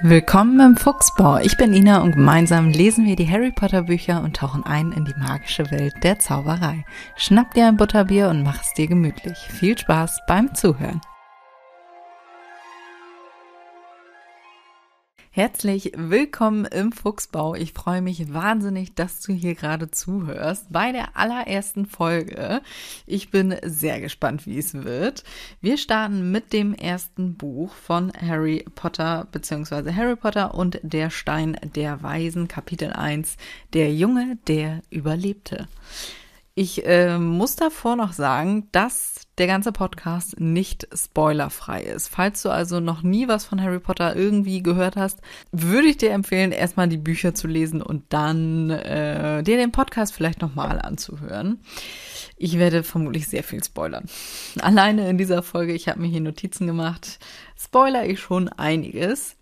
Willkommen im Fuchsbau. Ich bin Ina und gemeinsam lesen wir die Harry Potter Bücher und tauchen ein in die magische Welt der Zauberei. Schnapp dir ein Butterbier und mach es dir gemütlich. Viel Spaß beim Zuhören. Herzlich willkommen im Fuchsbau. Ich freue mich wahnsinnig, dass du hier gerade zuhörst bei der allerersten Folge. Ich bin sehr gespannt, wie es wird. Wir starten mit dem ersten Buch von Harry Potter bzw. Harry Potter und der Stein der Weisen, Kapitel 1, Der Junge, der überlebte. Ich äh, muss davor noch sagen, dass der ganze Podcast nicht spoilerfrei ist. Falls du also noch nie was von Harry Potter irgendwie gehört hast, würde ich dir empfehlen, erstmal die Bücher zu lesen und dann äh, dir den Podcast vielleicht nochmal anzuhören. Ich werde vermutlich sehr viel spoilern. Alleine in dieser Folge, ich habe mir hier Notizen gemacht, spoiler ich schon einiges.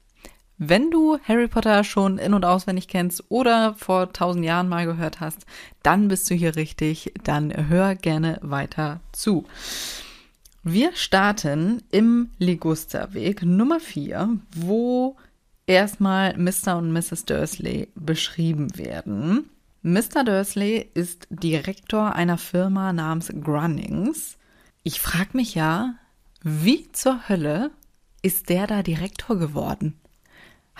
Wenn du Harry Potter schon in- und auswendig kennst oder vor tausend Jahren mal gehört hast, dann bist du hier richtig. Dann hör gerne weiter zu. Wir starten im Ligusterweg Nummer 4, wo erstmal Mr. und Mrs. Dursley beschrieben werden. Mr. Dursley ist Direktor einer Firma namens Grunnings. Ich frage mich ja, wie zur Hölle ist der da Direktor geworden?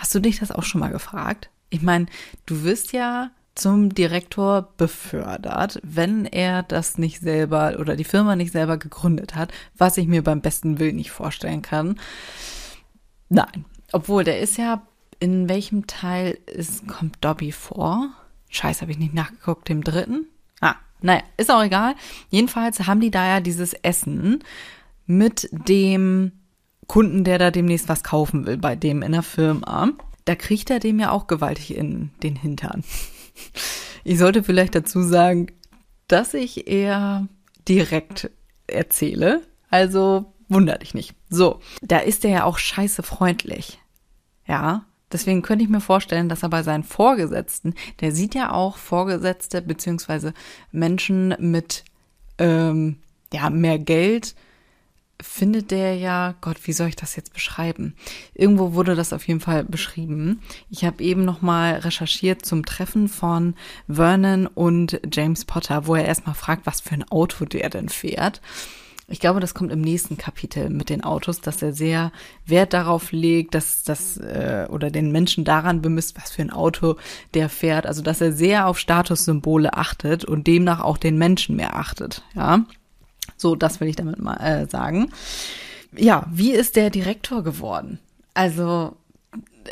Hast du dich das auch schon mal gefragt? Ich meine, du wirst ja zum Direktor befördert, wenn er das nicht selber oder die Firma nicht selber gegründet hat, was ich mir beim besten Willen nicht vorstellen kann. Nein, obwohl der ist ja, in welchem Teil ist, kommt Dobby vor? Scheiße, habe ich nicht nachgeguckt, dem dritten? Ah, naja, ist auch egal. Jedenfalls haben die da ja dieses Essen mit dem Kunden, der da demnächst was kaufen will, bei dem in der Firma, da kriegt er dem ja auch gewaltig in den Hintern. Ich sollte vielleicht dazu sagen, dass ich eher direkt erzähle. Also wunder dich nicht. So, da ist er ja auch scheiße freundlich. Ja, deswegen könnte ich mir vorstellen, dass er bei seinen Vorgesetzten, der sieht ja auch Vorgesetzte beziehungsweise Menschen mit ähm, ja mehr Geld findet der ja, Gott, wie soll ich das jetzt beschreiben? Irgendwo wurde das auf jeden Fall beschrieben. Ich habe eben noch mal recherchiert zum Treffen von Vernon und James Potter, wo er erstmal fragt, was für ein Auto der denn fährt. Ich glaube, das kommt im nächsten Kapitel mit den Autos, dass er sehr Wert darauf legt, dass das äh, oder den Menschen daran bemisst, was für ein Auto der fährt. Also dass er sehr auf Statussymbole achtet und demnach auch den Menschen mehr achtet. Ja. So, das will ich damit mal äh, sagen. Ja, wie ist der Direktor geworden? Also,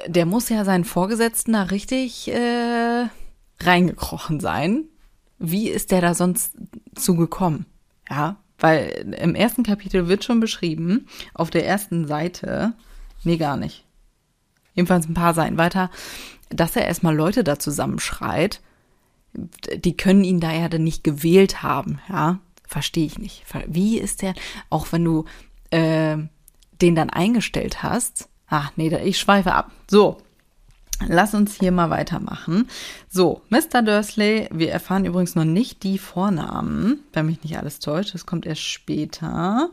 der muss ja seinen Vorgesetzten da richtig äh, reingekrochen sein. Wie ist der da sonst zugekommen? Ja, weil im ersten Kapitel wird schon beschrieben, auf der ersten Seite, nee, gar nicht. Jedenfalls ein paar Seiten weiter, dass er erstmal Leute da zusammenschreit, die können ihn da ja dann nicht gewählt haben, ja. Verstehe ich nicht. Wie ist der, auch wenn du äh, den dann eingestellt hast? Ach nee, ich schweife ab. So, lass uns hier mal weitermachen. So, Mr. Dursley, wir erfahren übrigens noch nicht die Vornamen, wenn mich nicht alles täuscht. Das kommt erst später.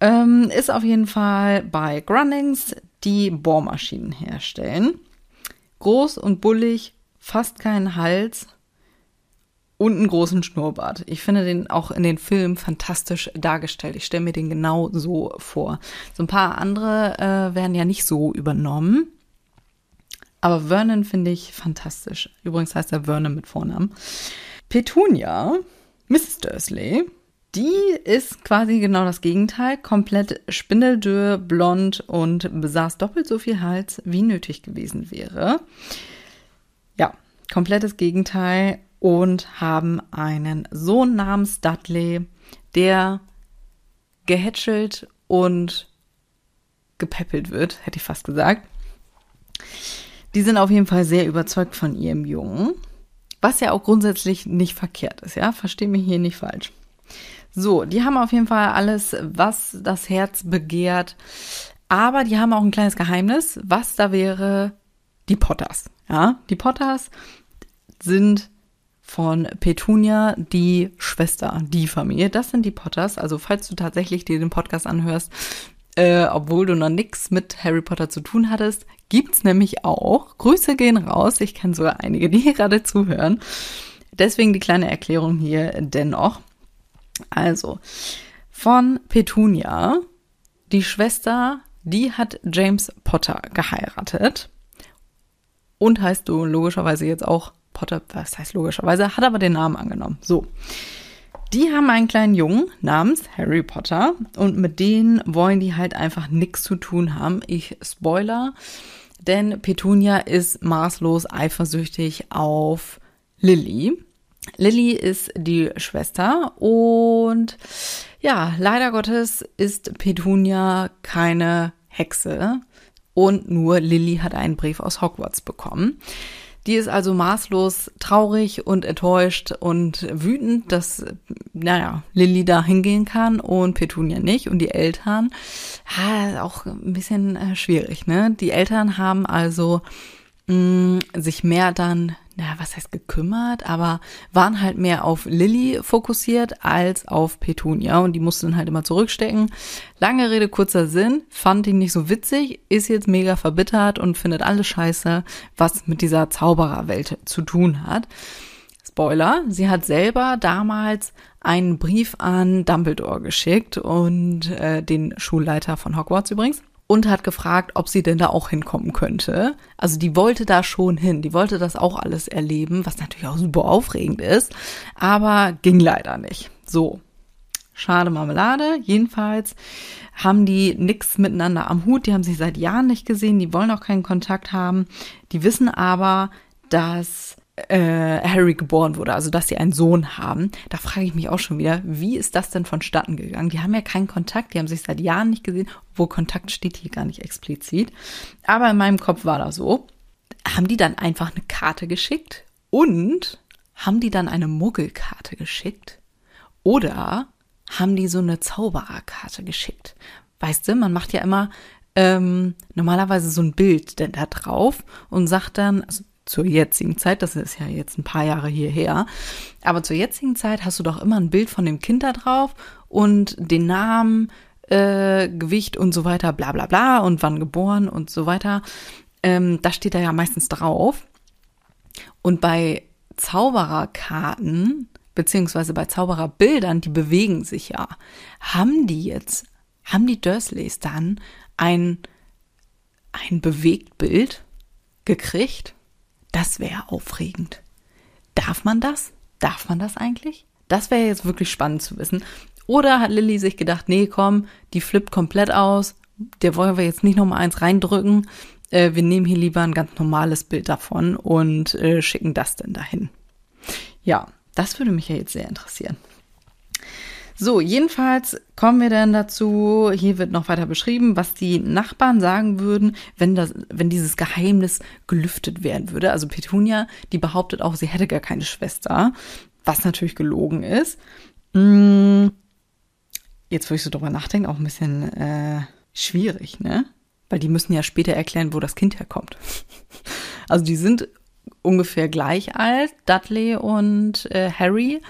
Ähm, ist auf jeden Fall bei Grunnings, die Bohrmaschinen herstellen. Groß und bullig, fast keinen Hals, und einen großen Schnurrbart. Ich finde den auch in den Filmen fantastisch dargestellt. Ich stelle mir den genau so vor. So ein paar andere äh, werden ja nicht so übernommen. Aber Vernon finde ich fantastisch. Übrigens heißt er Vernon mit Vornamen. Petunia, Mrs. Dursley, die ist quasi genau das Gegenteil. Komplett spindeldürr, blond und besaß doppelt so viel Hals, wie nötig gewesen wäre. Ja, komplettes Gegenteil und haben einen Sohn namens Dudley, der gehätschelt und gepäppelt wird, hätte ich fast gesagt. Die sind auf jeden Fall sehr überzeugt von ihrem Jungen, was ja auch grundsätzlich nicht verkehrt ist, ja, verstehe mich hier nicht falsch. So, die haben auf jeden Fall alles, was das Herz begehrt, aber die haben auch ein kleines Geheimnis, was da wäre die Potters, ja, die Potters sind von Petunia, die Schwester, die Familie. Das sind die Potters. Also falls du tatsächlich dir den Podcast anhörst, äh, obwohl du noch nichts mit Harry Potter zu tun hattest, gibt's nämlich auch. Grüße gehen raus. Ich kenne sogar einige, die hier gerade zuhören. Deswegen die kleine Erklärung hier dennoch. Also, von Petunia, die Schwester, die hat James Potter geheiratet. Und heißt du logischerweise jetzt auch Potter, was heißt logischerweise, hat aber den Namen angenommen. So. Die haben einen kleinen Jungen namens Harry Potter und mit denen wollen die halt einfach nichts zu tun haben. Ich spoiler, denn Petunia ist maßlos eifersüchtig auf Lily. Lily ist die Schwester und ja, leider Gottes ist Petunia keine Hexe und nur Lily hat einen Brief aus Hogwarts bekommen. Die ist also maßlos traurig und enttäuscht und wütend, dass, naja, Lilly da hingehen kann und Petunia nicht und die Eltern. Ja, auch ein bisschen äh, schwierig, ne? Die Eltern haben also mh, mm, sich mehr dann na, was heißt gekümmert, aber waren halt mehr auf Lilly fokussiert als auf Petunia und die musste dann halt immer zurückstecken. Lange Rede, kurzer Sinn, fand ihn nicht so witzig, ist jetzt mega verbittert und findet alles scheiße, was mit dieser Zaubererwelt zu tun hat. Spoiler, sie hat selber damals einen Brief an Dumbledore geschickt und äh, den Schulleiter von Hogwarts übrigens und hat gefragt, ob sie denn da auch hinkommen könnte. Also die wollte da schon hin, die wollte das auch alles erleben, was natürlich auch super aufregend ist, aber ging leider nicht. So. Schade Marmelade. Jedenfalls haben die nix miteinander am Hut. Die haben sich seit Jahren nicht gesehen. Die wollen auch keinen Kontakt haben. Die wissen aber, dass äh, Harry geboren wurde, also dass sie einen Sohn haben, da frage ich mich auch schon wieder, wie ist das denn vonstatten gegangen? Die haben ja keinen Kontakt, die haben sich seit Jahren nicht gesehen, wo Kontakt steht hier gar nicht explizit. Aber in meinem Kopf war das so. Haben die dann einfach eine Karte geschickt und haben die dann eine Muggelkarte geschickt? Oder haben die so eine Zaubererkarte geschickt? Weißt du, man macht ja immer ähm, normalerweise so ein Bild denn da drauf und sagt dann, also zur jetzigen Zeit, das ist ja jetzt ein paar Jahre hierher, aber zur jetzigen Zeit hast du doch immer ein Bild von dem Kind da drauf und den Namen, äh, Gewicht und so weiter, bla bla bla und wann geboren und so weiter. Ähm, das steht da ja meistens drauf. Und bei Zaubererkarten, beziehungsweise bei Zaubererbildern, die bewegen sich ja, haben die jetzt, haben die Dursleys dann ein, ein Bewegtbild gekriegt? Das wäre aufregend. Darf man das? Darf man das eigentlich? Das wäre jetzt wirklich spannend zu wissen. Oder hat Lilly sich gedacht, nee, komm, die flippt komplett aus, der wollen wir jetzt nicht nochmal eins reindrücken. Äh, wir nehmen hier lieber ein ganz normales Bild davon und äh, schicken das denn dahin. Ja, das würde mich ja jetzt sehr interessieren. So, jedenfalls kommen wir dann dazu, hier wird noch weiter beschrieben, was die Nachbarn sagen würden, wenn das, wenn dieses Geheimnis gelüftet werden würde. Also Petunia, die behauptet auch, sie hätte gar keine Schwester, was natürlich gelogen ist. Mm, jetzt, wo ich so drüber nachdenke, auch ein bisschen äh, schwierig, ne? Weil die müssen ja später erklären, wo das Kind herkommt. Also die sind ungefähr gleich alt, Dudley und äh, Harry.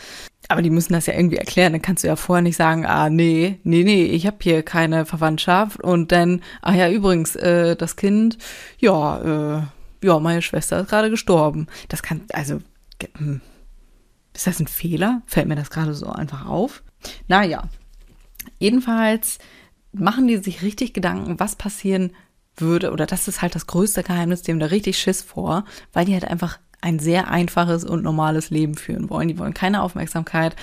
Aber die müssen das ja irgendwie erklären. Dann kannst du ja vorher nicht sagen, ah, nee, nee, nee, ich habe hier keine Verwandtschaft. Und dann, ach ja, übrigens, äh, das Kind, ja, äh, ja, meine Schwester ist gerade gestorben. Das kann, also, hm, ist das ein Fehler? Fällt mir das gerade so einfach auf? Naja, jedenfalls machen die sich richtig Gedanken, was passieren würde, oder das ist halt das größte Geheimnis, dem da richtig Schiss vor, weil die halt einfach ein sehr einfaches und normales Leben führen wollen. Die wollen keine Aufmerksamkeit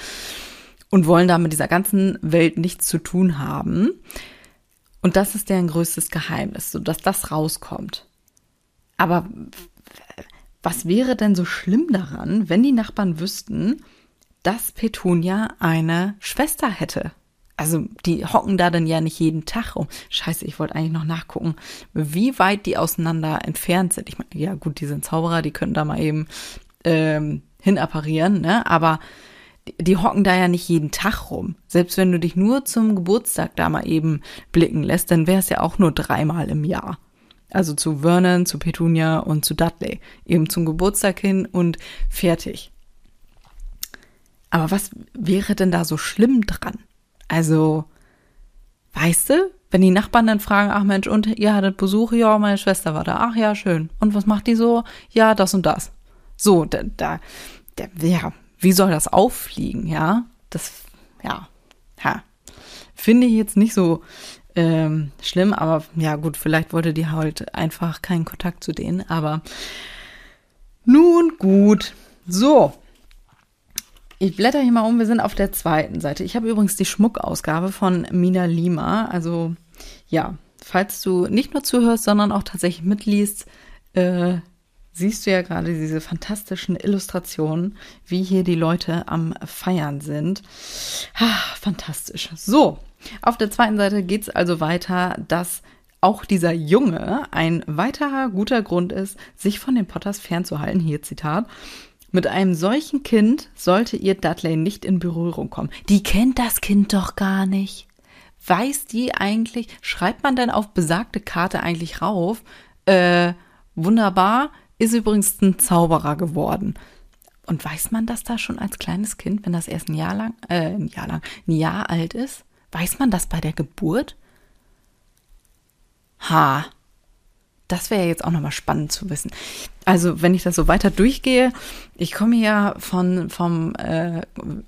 und wollen da mit dieser ganzen Welt nichts zu tun haben. Und das ist deren größtes Geheimnis, so dass das rauskommt. Aber was wäre denn so schlimm daran, wenn die Nachbarn wüssten, dass Petunia eine Schwester hätte? Also die hocken da dann ja nicht jeden Tag rum. Scheiße, ich wollte eigentlich noch nachgucken, wie weit die auseinander entfernt sind. Ich meine, ja gut, die sind Zauberer, die können da mal eben ähm, hinapparieren, ne? Aber die, die hocken da ja nicht jeden Tag rum. Selbst wenn du dich nur zum Geburtstag da mal eben blicken lässt, dann wäre es ja auch nur dreimal im Jahr. Also zu Vernon, zu Petunia und zu Dudley. Eben zum Geburtstag hin und fertig. Aber was wäre denn da so schlimm dran? Also, weißt du, Wenn die Nachbarn dann fragen, ach Mensch, und ihr hattet Besuch? Ja, meine Schwester war da. Ach ja, schön. Und was macht die so? Ja, das und das. So, da, da, da ja, wie soll das auffliegen, ja? Das, ja, ja. Finde ich jetzt nicht so ähm, schlimm, aber ja gut, vielleicht wollte die halt einfach keinen Kontakt zu denen, aber nun gut. So. Ich blätter hier mal um, wir sind auf der zweiten Seite. Ich habe übrigens die Schmuckausgabe von Mina Lima. Also ja, falls du nicht nur zuhörst, sondern auch tatsächlich mitliest, äh, siehst du ja gerade diese fantastischen Illustrationen, wie hier die Leute am Feiern sind. Ah, fantastisch. So, auf der zweiten Seite geht es also weiter, dass auch dieser Junge ein weiterer guter Grund ist, sich von den Potters fernzuhalten. Hier Zitat. Mit einem solchen Kind sollte ihr Dudley nicht in Berührung kommen. Die kennt das Kind doch gar nicht. Weiß die eigentlich, schreibt man dann auf besagte Karte eigentlich rauf, äh, wunderbar, ist übrigens ein Zauberer geworden. Und weiß man das da schon als kleines Kind, wenn das erst ein Jahr lang, äh, ein Jahr lang, ein Jahr alt ist? Weiß man das bei der Geburt? Ha, das wäre jetzt auch nochmal spannend zu wissen. Also, wenn ich das so weiter durchgehe, ich komme ja von, vom, äh,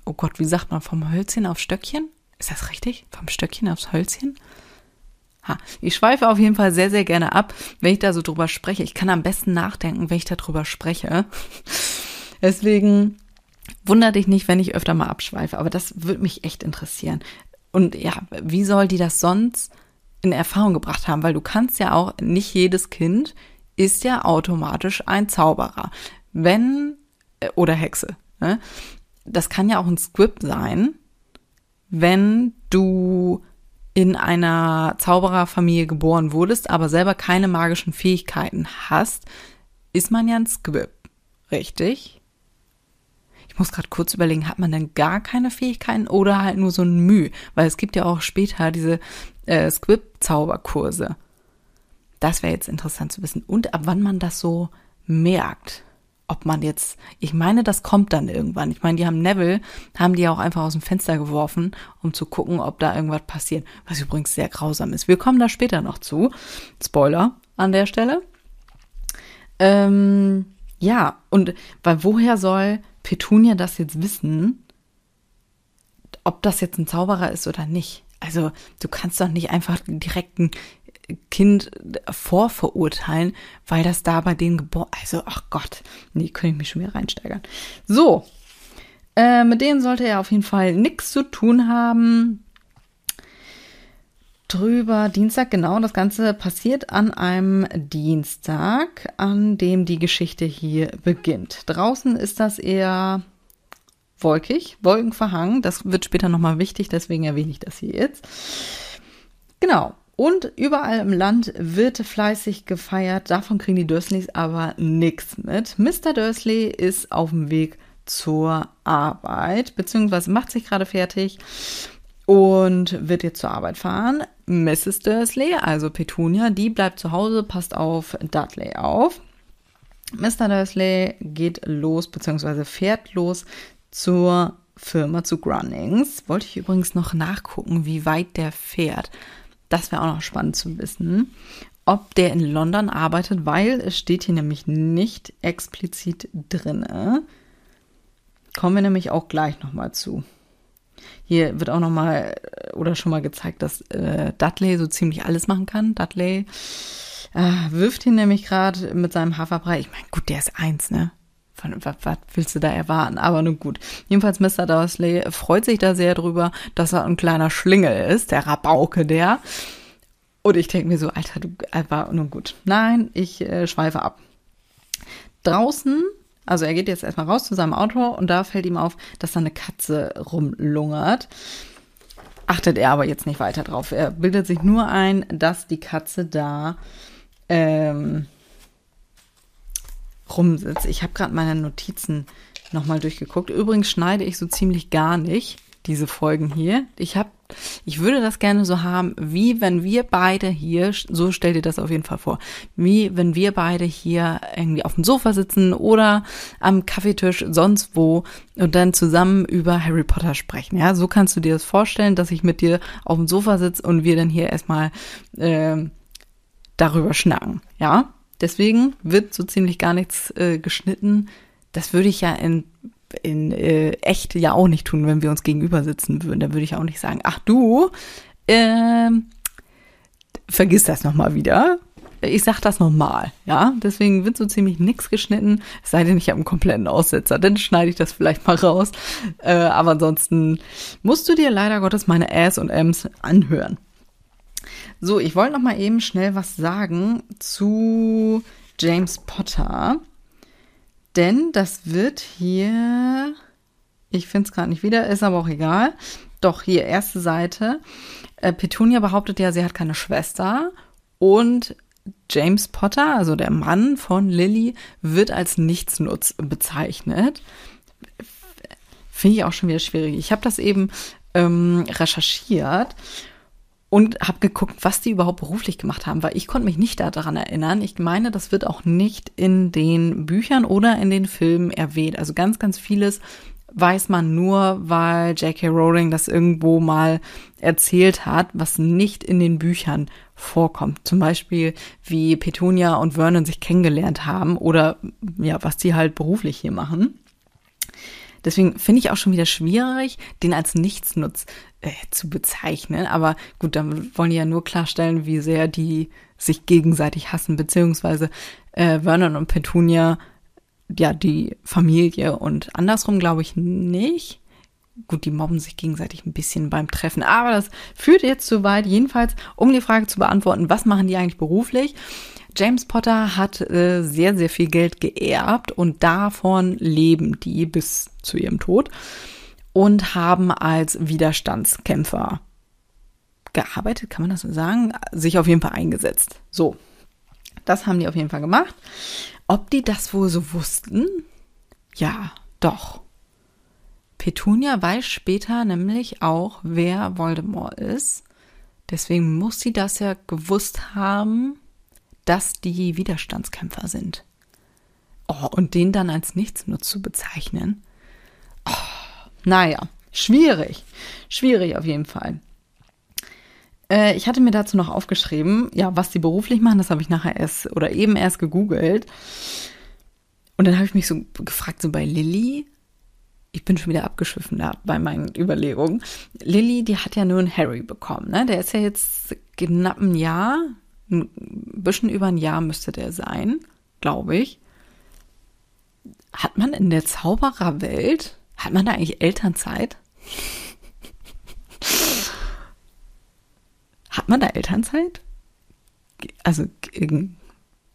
oh Gott, wie sagt man, vom Hölzchen auf Stöckchen? Ist das richtig? Vom Stöckchen aufs Hölzchen? Ha, ich schweife auf jeden Fall sehr, sehr gerne ab, wenn ich da so drüber spreche. Ich kann am besten nachdenken, wenn ich da drüber spreche. Deswegen wundert dich nicht, wenn ich öfter mal abschweife, aber das würde mich echt interessieren. Und ja, wie soll die das sonst in Erfahrung gebracht haben? Weil du kannst ja auch, nicht jedes Kind ist ja automatisch ein Zauberer. Wenn, äh, oder Hexe. Ne? Das kann ja auch ein Script sein, wenn du in einer Zaubererfamilie geboren wurdest, aber selber keine magischen Fähigkeiten hast, ist man ja ein Squib. Richtig? Ich muss gerade kurz überlegen, hat man denn gar keine Fähigkeiten oder halt nur so ein Mühe? Weil es gibt ja auch später diese äh, Squib-Zauberkurse. Das wäre jetzt interessant zu wissen. Und ab wann man das so merkt. Ob man jetzt, ich meine, das kommt dann irgendwann. Ich meine, die haben Neville, haben die auch einfach aus dem Fenster geworfen, um zu gucken, ob da irgendwas passiert. Was übrigens sehr grausam ist. Wir kommen da später noch zu. Spoiler an der Stelle. Ähm, ja, und weil woher soll Petunia das jetzt wissen, ob das jetzt ein Zauberer ist oder nicht. Also du kannst doch nicht einfach direkt ein Kind vorverurteilen, weil das da bei denen geboren. Also, ach Gott, nee, könnte ich mich schon wieder reinsteigern. So, äh, mit denen sollte er auf jeden Fall nichts zu tun haben. Drüber Dienstag, genau, das Ganze passiert an einem Dienstag, an dem die Geschichte hier beginnt. Draußen ist das eher wolkig, wolkenverhangen. Das wird später nochmal wichtig, deswegen erwähne ich das hier jetzt. Genau. Und überall im Land wird fleißig gefeiert. Davon kriegen die Dursleys aber nichts mit. Mr. Dursley ist auf dem Weg zur Arbeit, beziehungsweise macht sich gerade fertig und wird jetzt zur Arbeit fahren. Mrs. Dursley, also Petunia, die bleibt zu Hause, passt auf Dudley auf. Mr. Dursley geht los, beziehungsweise fährt los zur Firma, zu Grunnings. Wollte ich übrigens noch nachgucken, wie weit der fährt. Das wäre auch noch spannend zu wissen, ob der in London arbeitet, weil es steht hier nämlich nicht explizit drin. Kommen wir nämlich auch gleich nochmal zu. Hier wird auch nochmal äh, oder schon mal gezeigt, dass äh, Dudley so ziemlich alles machen kann. Dudley äh, wirft ihn nämlich gerade mit seinem Haferbrei. Ich meine, gut, der ist eins, ne? Was, willst du da erwarten? Aber nun gut. Jedenfalls Mr. Dursley freut sich da sehr drüber, dass er ein kleiner Schlingel ist, der Rabauke der. Und ich denke mir so, Alter, du, aber nun gut. Nein, ich äh, schweife ab. Draußen also er geht jetzt erstmal raus zu seinem Auto und da fällt ihm auf, dass da eine Katze rumlungert. Achtet er aber jetzt nicht weiter drauf. Er bildet sich nur ein, dass die Katze da ähm, rumsitzt. Ich habe gerade meine Notizen nochmal durchgeguckt. Übrigens schneide ich so ziemlich gar nicht diese Folgen hier. Ich habe. Ich würde das gerne so haben, wie wenn wir beide hier, so stell dir das auf jeden Fall vor, wie wenn wir beide hier irgendwie auf dem Sofa sitzen oder am Kaffeetisch, sonst wo und dann zusammen über Harry Potter sprechen. Ja, so kannst du dir das vorstellen, dass ich mit dir auf dem Sofa sitze und wir dann hier erstmal äh, darüber schnacken. Ja, deswegen wird so ziemlich gar nichts äh, geschnitten. Das würde ich ja in in äh, echt ja auch nicht tun, wenn wir uns gegenüber sitzen würden. Da würde ich auch nicht sagen, ach du, äh, vergiss das nochmal wieder. Ich sag das nochmal, ja. Deswegen wird so ziemlich nichts geschnitten. Es sei denn, ich habe einen kompletten Aussetzer. Dann schneide ich das vielleicht mal raus. Äh, aber ansonsten musst du dir leider Gottes meine Ass und M's anhören. So, ich wollte noch mal eben schnell was sagen zu James Potter. Denn das wird hier, ich finde es gerade nicht wieder, ist aber auch egal. Doch, hier, erste Seite. Äh, Petunia behauptet ja, sie hat keine Schwester. Und James Potter, also der Mann von Lily, wird als Nichtsnutz bezeichnet. Finde ich auch schon wieder schwierig. Ich habe das eben ähm, recherchiert und habe geguckt, was die überhaupt beruflich gemacht haben, weil ich konnte mich nicht daran erinnern. Ich meine, das wird auch nicht in den Büchern oder in den Filmen erwähnt. Also ganz, ganz vieles weiß man nur, weil J.K. Rowling das irgendwo mal erzählt hat, was nicht in den Büchern vorkommt. Zum Beispiel, wie Petunia und Vernon sich kennengelernt haben oder ja, was die halt beruflich hier machen. Deswegen finde ich auch schon wieder schwierig, den als Nichtsnutz äh, zu bezeichnen. Aber gut, dann wollen die ja nur klarstellen, wie sehr die sich gegenseitig hassen, beziehungsweise äh, Vernon und Petunia, ja, die Familie und andersrum glaube ich nicht. Gut, die mobben sich gegenseitig ein bisschen beim Treffen, aber das führt jetzt zu weit. Jedenfalls, um die Frage zu beantworten, was machen die eigentlich beruflich? James Potter hat äh, sehr, sehr viel Geld geerbt und davon leben die bis zu ihrem Tod und haben als Widerstandskämpfer gearbeitet, kann man das so sagen, sich auf jeden Fall eingesetzt. So, das haben die auf jeden Fall gemacht. Ob die das wohl so wussten? Ja, doch. Petunia weiß später nämlich auch, wer Voldemort ist. Deswegen muss sie das ja gewusst haben dass die Widerstandskämpfer sind. Oh, und den dann als Nichtsnutz zu bezeichnen. Oh, naja, schwierig. Schwierig auf jeden Fall. Äh, ich hatte mir dazu noch aufgeschrieben, ja, was die beruflich machen, das habe ich nachher erst oder eben erst gegoogelt. Und dann habe ich mich so gefragt, so bei Lilly, ich bin schon wieder abgeschwiffen da bei meinen Überlegungen. Lilly, die hat ja nur einen Harry bekommen, ne? Der ist ja jetzt knapp ein Jahr, ein bisschen über ein Jahr müsste der sein, glaube ich. Hat man in der Zaubererwelt, hat man da eigentlich Elternzeit? hat man da Elternzeit? Also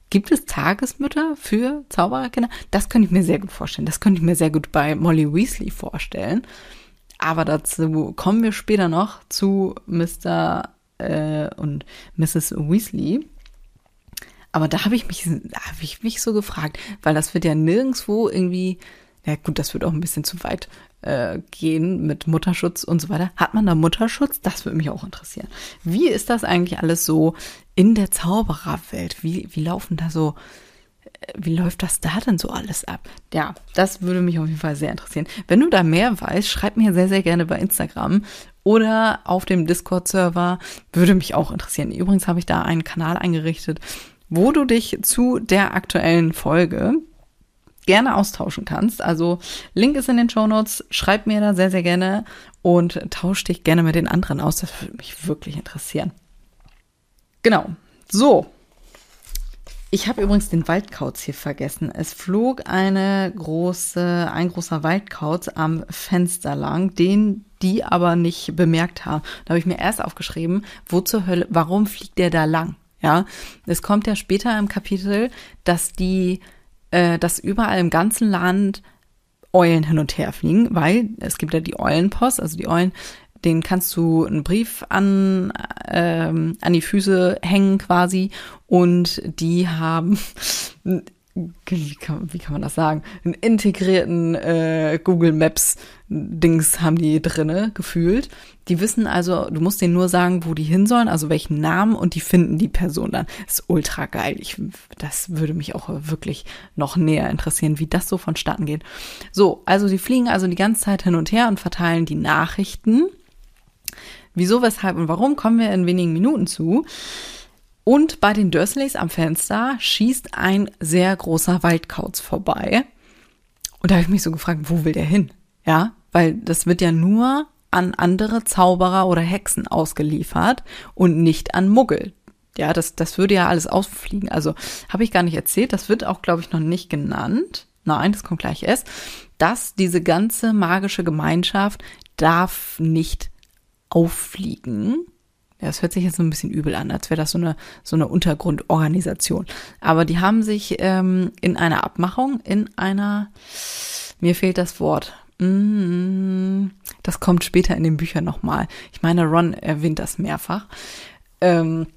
gibt es Tagesmütter für Zaubererkinder? Das könnte ich mir sehr gut vorstellen. Das könnte ich mir sehr gut bei Molly Weasley vorstellen. Aber dazu kommen wir später noch zu Mr äh, und Mrs. Weasley. Aber da habe ich mich, da habe ich mich so gefragt, weil das wird ja nirgendwo irgendwie, ja gut, das wird auch ein bisschen zu weit äh, gehen mit Mutterschutz und so weiter. Hat man da Mutterschutz? Das würde mich auch interessieren. Wie ist das eigentlich alles so in der Zaubererwelt? Wie, wie laufen da so, äh, wie läuft das da denn so alles ab? Ja, das würde mich auf jeden Fall sehr interessieren. Wenn du da mehr weißt, schreib mir sehr, sehr gerne bei Instagram oder auf dem Discord-Server. Würde mich auch interessieren. Übrigens habe ich da einen Kanal eingerichtet, wo du dich zu der aktuellen Folge gerne austauschen kannst. Also Link ist in den Show Notes. Schreib mir da sehr, sehr gerne und tausch dich gerne mit den anderen aus. Das würde mich wirklich interessieren. Genau. So, ich habe übrigens den Waldkauz hier vergessen. Es flog eine große, ein großer Waldkauz am Fenster lang, den die aber nicht bemerkt haben. Da habe ich mir erst aufgeschrieben, wo zur Hölle, warum fliegt der da lang? Ja, es kommt ja später im Kapitel, dass die, äh, dass überall im ganzen Land Eulen hin und her fliegen, weil es gibt ja die Eulenpost, also die Eulen den kannst du einen Brief an, ähm, an die Füße hängen quasi und die haben wie kann, wie kann man das sagen, einen integrierten äh, Google Maps Dings haben die drinne gefühlt. Die wissen also, du musst denen nur sagen, wo die hin sollen, also welchen Namen und die finden die Person dann. Ist ultra geil. Ich, das würde mich auch wirklich noch näher interessieren, wie das so vonstatten geht. So, also die fliegen also die ganze Zeit hin und her und verteilen die Nachrichten. Wieso, weshalb und warum kommen wir in wenigen Minuten zu. Und bei den Dursleys am Fenster schießt ein sehr großer Waldkauz vorbei. Und da habe ich mich so gefragt, wo will der hin? Ja, weil das wird ja nur an andere Zauberer oder Hexen ausgeliefert und nicht an Muggel. Ja, das, das würde ja alles ausfliegen. Also habe ich gar nicht erzählt, das wird auch, glaube ich, noch nicht genannt. Nein, das kommt gleich erst, dass diese ganze magische Gemeinschaft darf nicht auffliegen, das hört sich jetzt so ein bisschen übel an, als wäre das so eine, so eine Untergrundorganisation. Aber die haben sich ähm, in einer Abmachung, in einer, mir fehlt das Wort, mm, das kommt später in den Büchern nochmal. Ich meine, Ron erwähnt das mehrfach. Ähm,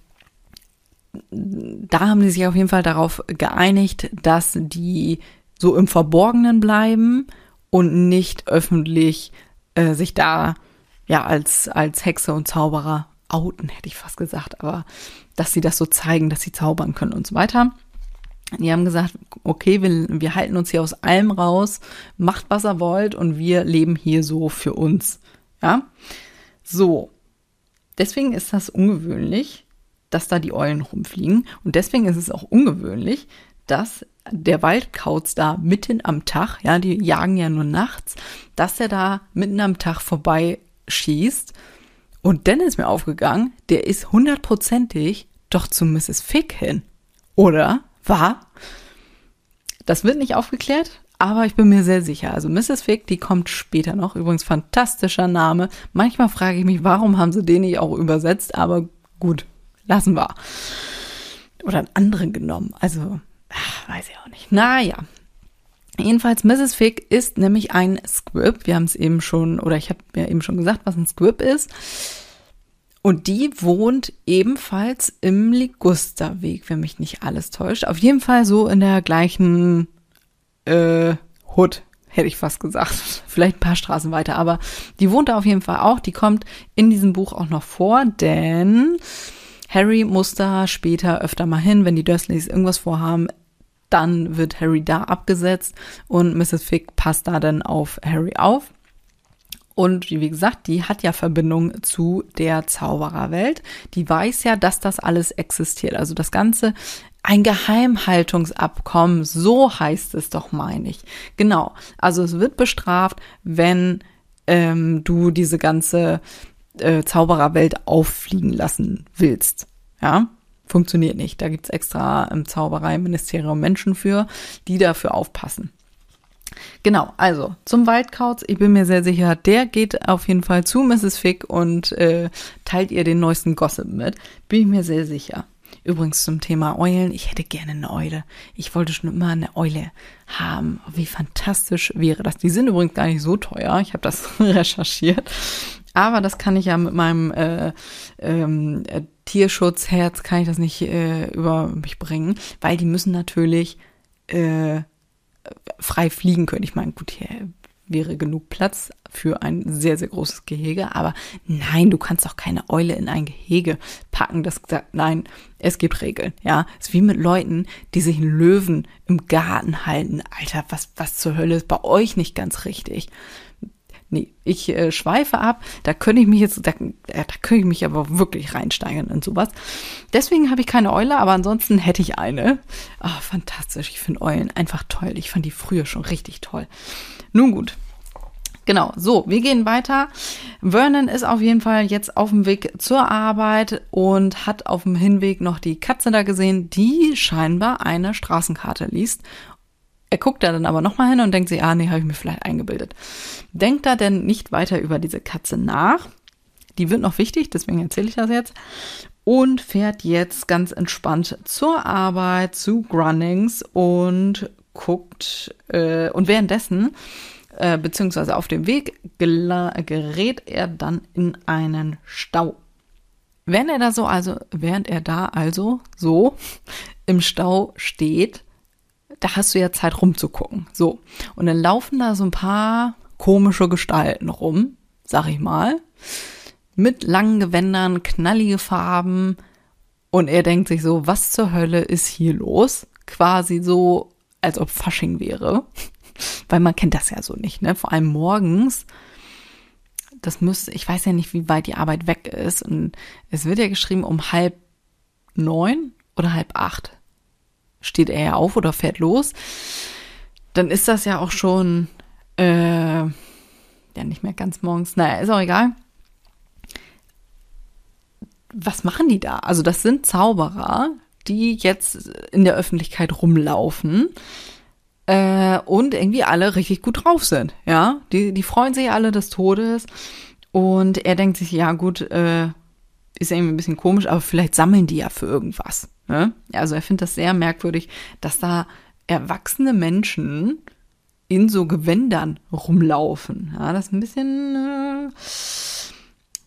da haben sie sich auf jeden Fall darauf geeinigt, dass die so im Verborgenen bleiben und nicht öffentlich äh, sich da ja als als Hexe und Zauberer outen, hätte ich fast gesagt, aber dass sie das so zeigen, dass sie zaubern können und so weiter. Die haben gesagt, okay, wir, wir halten uns hier aus allem raus, macht was ihr wollt und wir leben hier so für uns. Ja, so. Deswegen ist das ungewöhnlich, dass da die Eulen rumfliegen und deswegen ist es auch ungewöhnlich, dass der Waldkauz da mitten am Tag, ja, die jagen ja nur nachts, dass er da mitten am Tag vorbei schießt und dann ist mir aufgegangen, der ist hundertprozentig doch zu Mrs. Fick hin. Oder? War? Das wird nicht aufgeklärt, aber ich bin mir sehr sicher. Also Mrs. Fick, die kommt später noch. Übrigens fantastischer Name. Manchmal frage ich mich, warum haben sie den nicht auch übersetzt, aber gut, lassen wir. Oder einen anderen genommen. Also, ach, weiß ich auch nicht. Naja, Jedenfalls, Mrs. Fick ist nämlich ein Squib. Wir haben es eben schon, oder ich habe ja eben schon gesagt, was ein Squib ist. Und die wohnt ebenfalls im Ligusterweg, wenn mich nicht alles täuscht. Auf jeden Fall so in der gleichen äh, Hood, hätte ich fast gesagt. Vielleicht ein paar Straßen weiter, aber die wohnt da auf jeden Fall auch. Die kommt in diesem Buch auch noch vor, denn Harry muss da später öfter mal hin, wenn die Dursleys irgendwas vorhaben dann wird Harry da abgesetzt und Mrs. Fick passt da dann auf Harry auf. Und wie gesagt, die hat ja Verbindung zu der Zaubererwelt. Die weiß ja, dass das alles existiert. Also das Ganze ein Geheimhaltungsabkommen, so heißt es doch, meine ich. Genau. Also es wird bestraft, wenn ähm, du diese ganze äh, Zaubererwelt auffliegen lassen willst. Ja funktioniert nicht. Da gibt's extra im Zaubereiministerium Menschen für, die dafür aufpassen. Genau, also zum Waldkauz. Ich bin mir sehr sicher, der geht auf jeden Fall zu Mrs. Fick und äh, teilt ihr den neuesten Gossip mit. Bin ich mir sehr sicher. Übrigens zum Thema Eulen, ich hätte gerne eine Eule. Ich wollte schon immer eine Eule haben. Wie fantastisch wäre das. Die sind übrigens gar nicht so teuer. Ich habe das recherchiert. Aber das kann ich ja mit meinem äh, ähm, Tierschutzherz kann ich das nicht äh, über mich bringen, weil die müssen natürlich äh, frei fliegen können. Ich meine, gut, hier wäre genug Platz für ein sehr, sehr großes Gehege, aber nein, du kannst doch keine Eule in ein Gehege packen. Das gesagt, nein, es gibt Regeln, ja. Es ist wie mit Leuten, die sich einen Löwen im Garten halten. Alter, was, was zur Hölle ist bei euch nicht ganz richtig? Nee, ich äh, schweife ab. Da könnte ich mich jetzt, da, da könnte ich mich aber wirklich reinsteigern in sowas. Deswegen habe ich keine Eule, aber ansonsten hätte ich eine. Oh, fantastisch. Ich finde Eulen einfach toll. Ich fand die früher schon richtig toll. Nun gut. Genau, so, wir gehen weiter. Vernon ist auf jeden Fall jetzt auf dem Weg zur Arbeit und hat auf dem Hinweg noch die Katze da gesehen, die scheinbar eine Straßenkarte liest er guckt da dann aber nochmal hin und denkt sich, ah nee, habe ich mir vielleicht eingebildet. Denkt da denn nicht weiter über diese Katze nach. Die wird noch wichtig, deswegen erzähle ich das jetzt. Und fährt jetzt ganz entspannt zur Arbeit, zu Grunnings und guckt, äh, und währenddessen, äh, beziehungsweise auf dem Weg, gerät er dann in einen Stau. Wenn er da so, also, während er da also so im Stau steht, da hast du ja Zeit rumzugucken. So. Und dann laufen da so ein paar komische Gestalten rum, sag ich mal. Mit langen Gewändern, knallige Farben. Und er denkt sich so, was zur Hölle ist hier los? Quasi so, als ob Fasching wäre. Weil man kennt das ja so nicht, ne? Vor allem morgens. Das müsste, ich weiß ja nicht, wie weit die Arbeit weg ist. Und es wird ja geschrieben um halb neun oder halb acht steht er ja auf oder fährt los, dann ist das ja auch schon, äh, ja, nicht mehr ganz morgens. Naja, ist auch egal. Was machen die da? Also, das sind Zauberer, die jetzt in der Öffentlichkeit rumlaufen äh, und irgendwie alle richtig gut drauf sind. Ja, die, die freuen sich alle des Todes. Und er denkt sich, ja, gut, äh, ist irgendwie ein bisschen komisch, aber vielleicht sammeln die ja für irgendwas. Ne? Also er findet das sehr merkwürdig, dass da erwachsene Menschen in so Gewändern rumlaufen. Ja, das ist ein bisschen äh,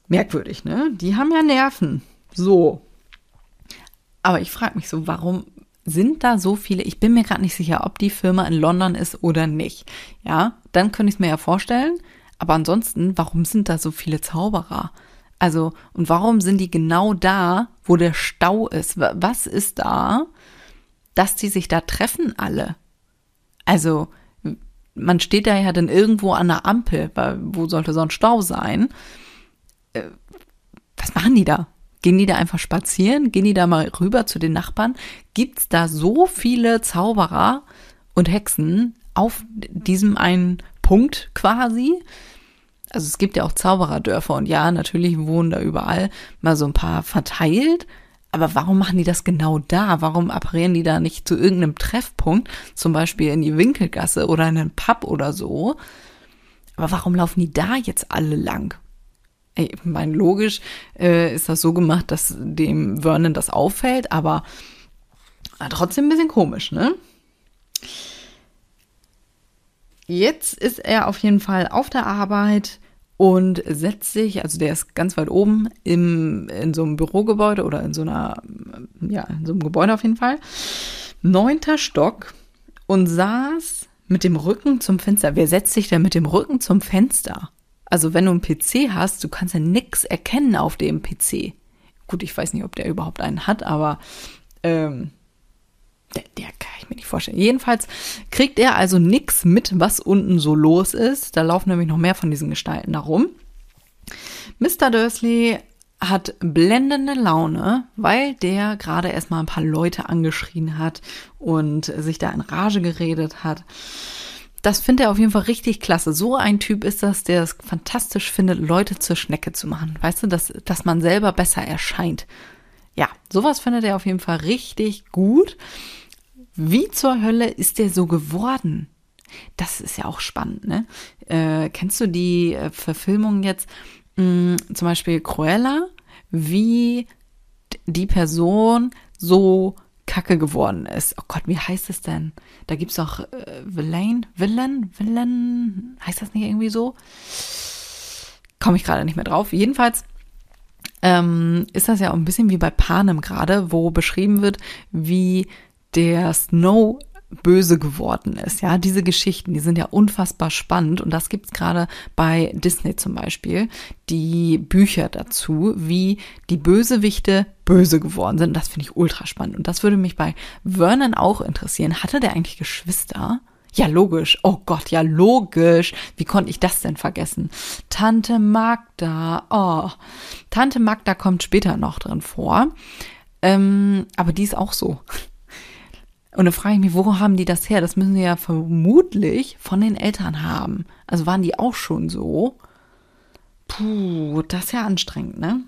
merkwürdig, ne? Die haben ja Nerven. So. Aber ich frage mich so, warum sind da so viele? Ich bin mir gerade nicht sicher, ob die Firma in London ist oder nicht. Ja, dann könnte ich es mir ja vorstellen. Aber ansonsten, warum sind da so viele Zauberer? Also, und warum sind die genau da, wo der Stau ist? Was ist da, dass die sich da treffen alle? Also, man steht da ja dann irgendwo an der Ampel, weil wo sollte so ein Stau sein? Äh, was machen die da? Gehen die da einfach spazieren? Gehen die da mal rüber zu den Nachbarn? Gibt's da so viele Zauberer und Hexen auf diesem einen Punkt quasi? Also es gibt ja auch Zaubererdörfer und ja, natürlich wohnen da überall mal so ein paar verteilt. Aber warum machen die das genau da? Warum apparieren die da nicht zu irgendeinem Treffpunkt, zum Beispiel in die Winkelgasse oder in einen Pub oder so? Aber warum laufen die da jetzt alle lang? Ich meine, logisch äh, ist das so gemacht, dass dem Vernon das auffällt, aber trotzdem ein bisschen komisch, ne? Jetzt ist er auf jeden Fall auf der Arbeit und setzt sich, also der ist ganz weit oben im, in so einem Bürogebäude oder in so einer, ja, in so einem Gebäude auf jeden Fall. Neunter Stock und saß mit dem Rücken zum Fenster. Wer setzt sich denn mit dem Rücken zum Fenster? Also wenn du einen PC hast, du kannst ja nichts erkennen auf dem PC. Gut, ich weiß nicht, ob der überhaupt einen hat, aber ähm, der, der kann ich mir nicht vorstellen. Jedenfalls kriegt er also nichts mit, was unten so los ist. Da laufen nämlich noch mehr von diesen Gestalten da rum. Mr. Dursley hat blendende Laune, weil der gerade erstmal ein paar Leute angeschrien hat und sich da in Rage geredet hat. Das findet er auf jeden Fall richtig klasse. So ein Typ ist das, der es fantastisch findet, Leute zur Schnecke zu machen. Weißt du, dass, dass man selber besser erscheint. Ja, sowas findet er auf jeden Fall richtig gut. Wie zur Hölle ist der so geworden? Das ist ja auch spannend, ne? Äh, kennst du die äh, Verfilmung jetzt, mh, hm, zum Beispiel Cruella, wie die Person so kacke geworden ist. Oh Gott, wie heißt es denn? Da gibt's doch äh, Villain, Villain, Villain, heißt das nicht irgendwie so? Komme ich gerade nicht mehr drauf. Jedenfalls ähm, ist das ja auch ein bisschen wie bei Panem gerade, wo beschrieben wird, wie der Snow böse geworden ist. Ja, diese Geschichten, die sind ja unfassbar spannend und das gibt's gerade bei Disney zum Beispiel, die Bücher dazu, wie die Bösewichte böse geworden sind. Das finde ich ultra spannend und das würde mich bei Vernon auch interessieren. Hatte der eigentlich Geschwister? Ja, logisch. Oh Gott, ja, logisch. Wie konnte ich das denn vergessen? Tante Magda. Oh, Tante Magda kommt später noch drin vor. Ähm, aber die ist auch so. Und dann frage ich mich, wo haben die das her? Das müssen sie ja vermutlich von den Eltern haben. Also waren die auch schon so? Puh, das ist ja anstrengend, ne?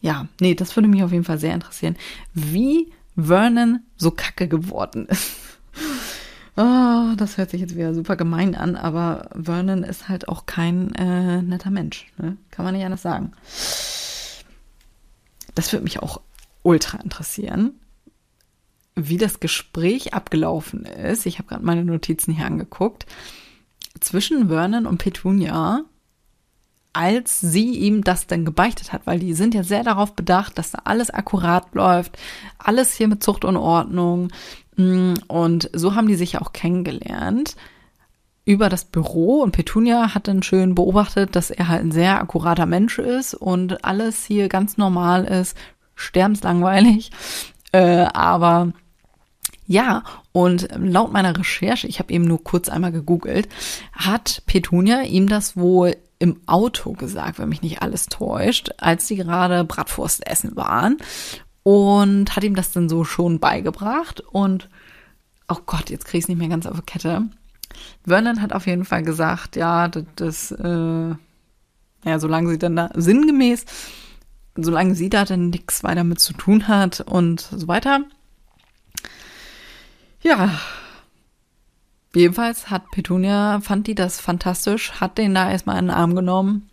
Ja, nee, das würde mich auf jeden Fall sehr interessieren, wie Vernon so kacke geworden ist. Oh, das hört sich jetzt wieder super gemein an, aber Vernon ist halt auch kein äh, netter Mensch. Ne? Kann man nicht anders sagen. Das würde mich auch ultra interessieren wie das Gespräch abgelaufen ist. Ich habe gerade meine Notizen hier angeguckt. Zwischen Vernon und Petunia als sie ihm das dann gebeichtet hat, weil die sind ja sehr darauf bedacht, dass da alles akkurat läuft, alles hier mit Zucht und Ordnung. Mm, und so haben die sich ja auch kennengelernt über das Büro und Petunia hat dann schön beobachtet, dass er halt ein sehr akkurater Mensch ist und alles hier ganz normal ist, sterbenslangweilig. Äh, aber ja, und laut meiner Recherche, ich habe eben nur kurz einmal gegoogelt, hat Petunia ihm das wohl im Auto gesagt, wenn mich nicht alles täuscht, als sie gerade Bratwurst essen waren und hat ihm das dann so schon beigebracht und oh Gott, jetzt kriege ich es nicht mehr ganz auf die Kette. Vernon hat auf jeden Fall gesagt, ja, das, das äh, ja, solange sie dann da sinngemäß, solange sie da dann nichts weiter mit zu tun hat und so weiter. Ja. Jedenfalls hat Petunia, fand die das fantastisch, hat den da erstmal in den Arm genommen.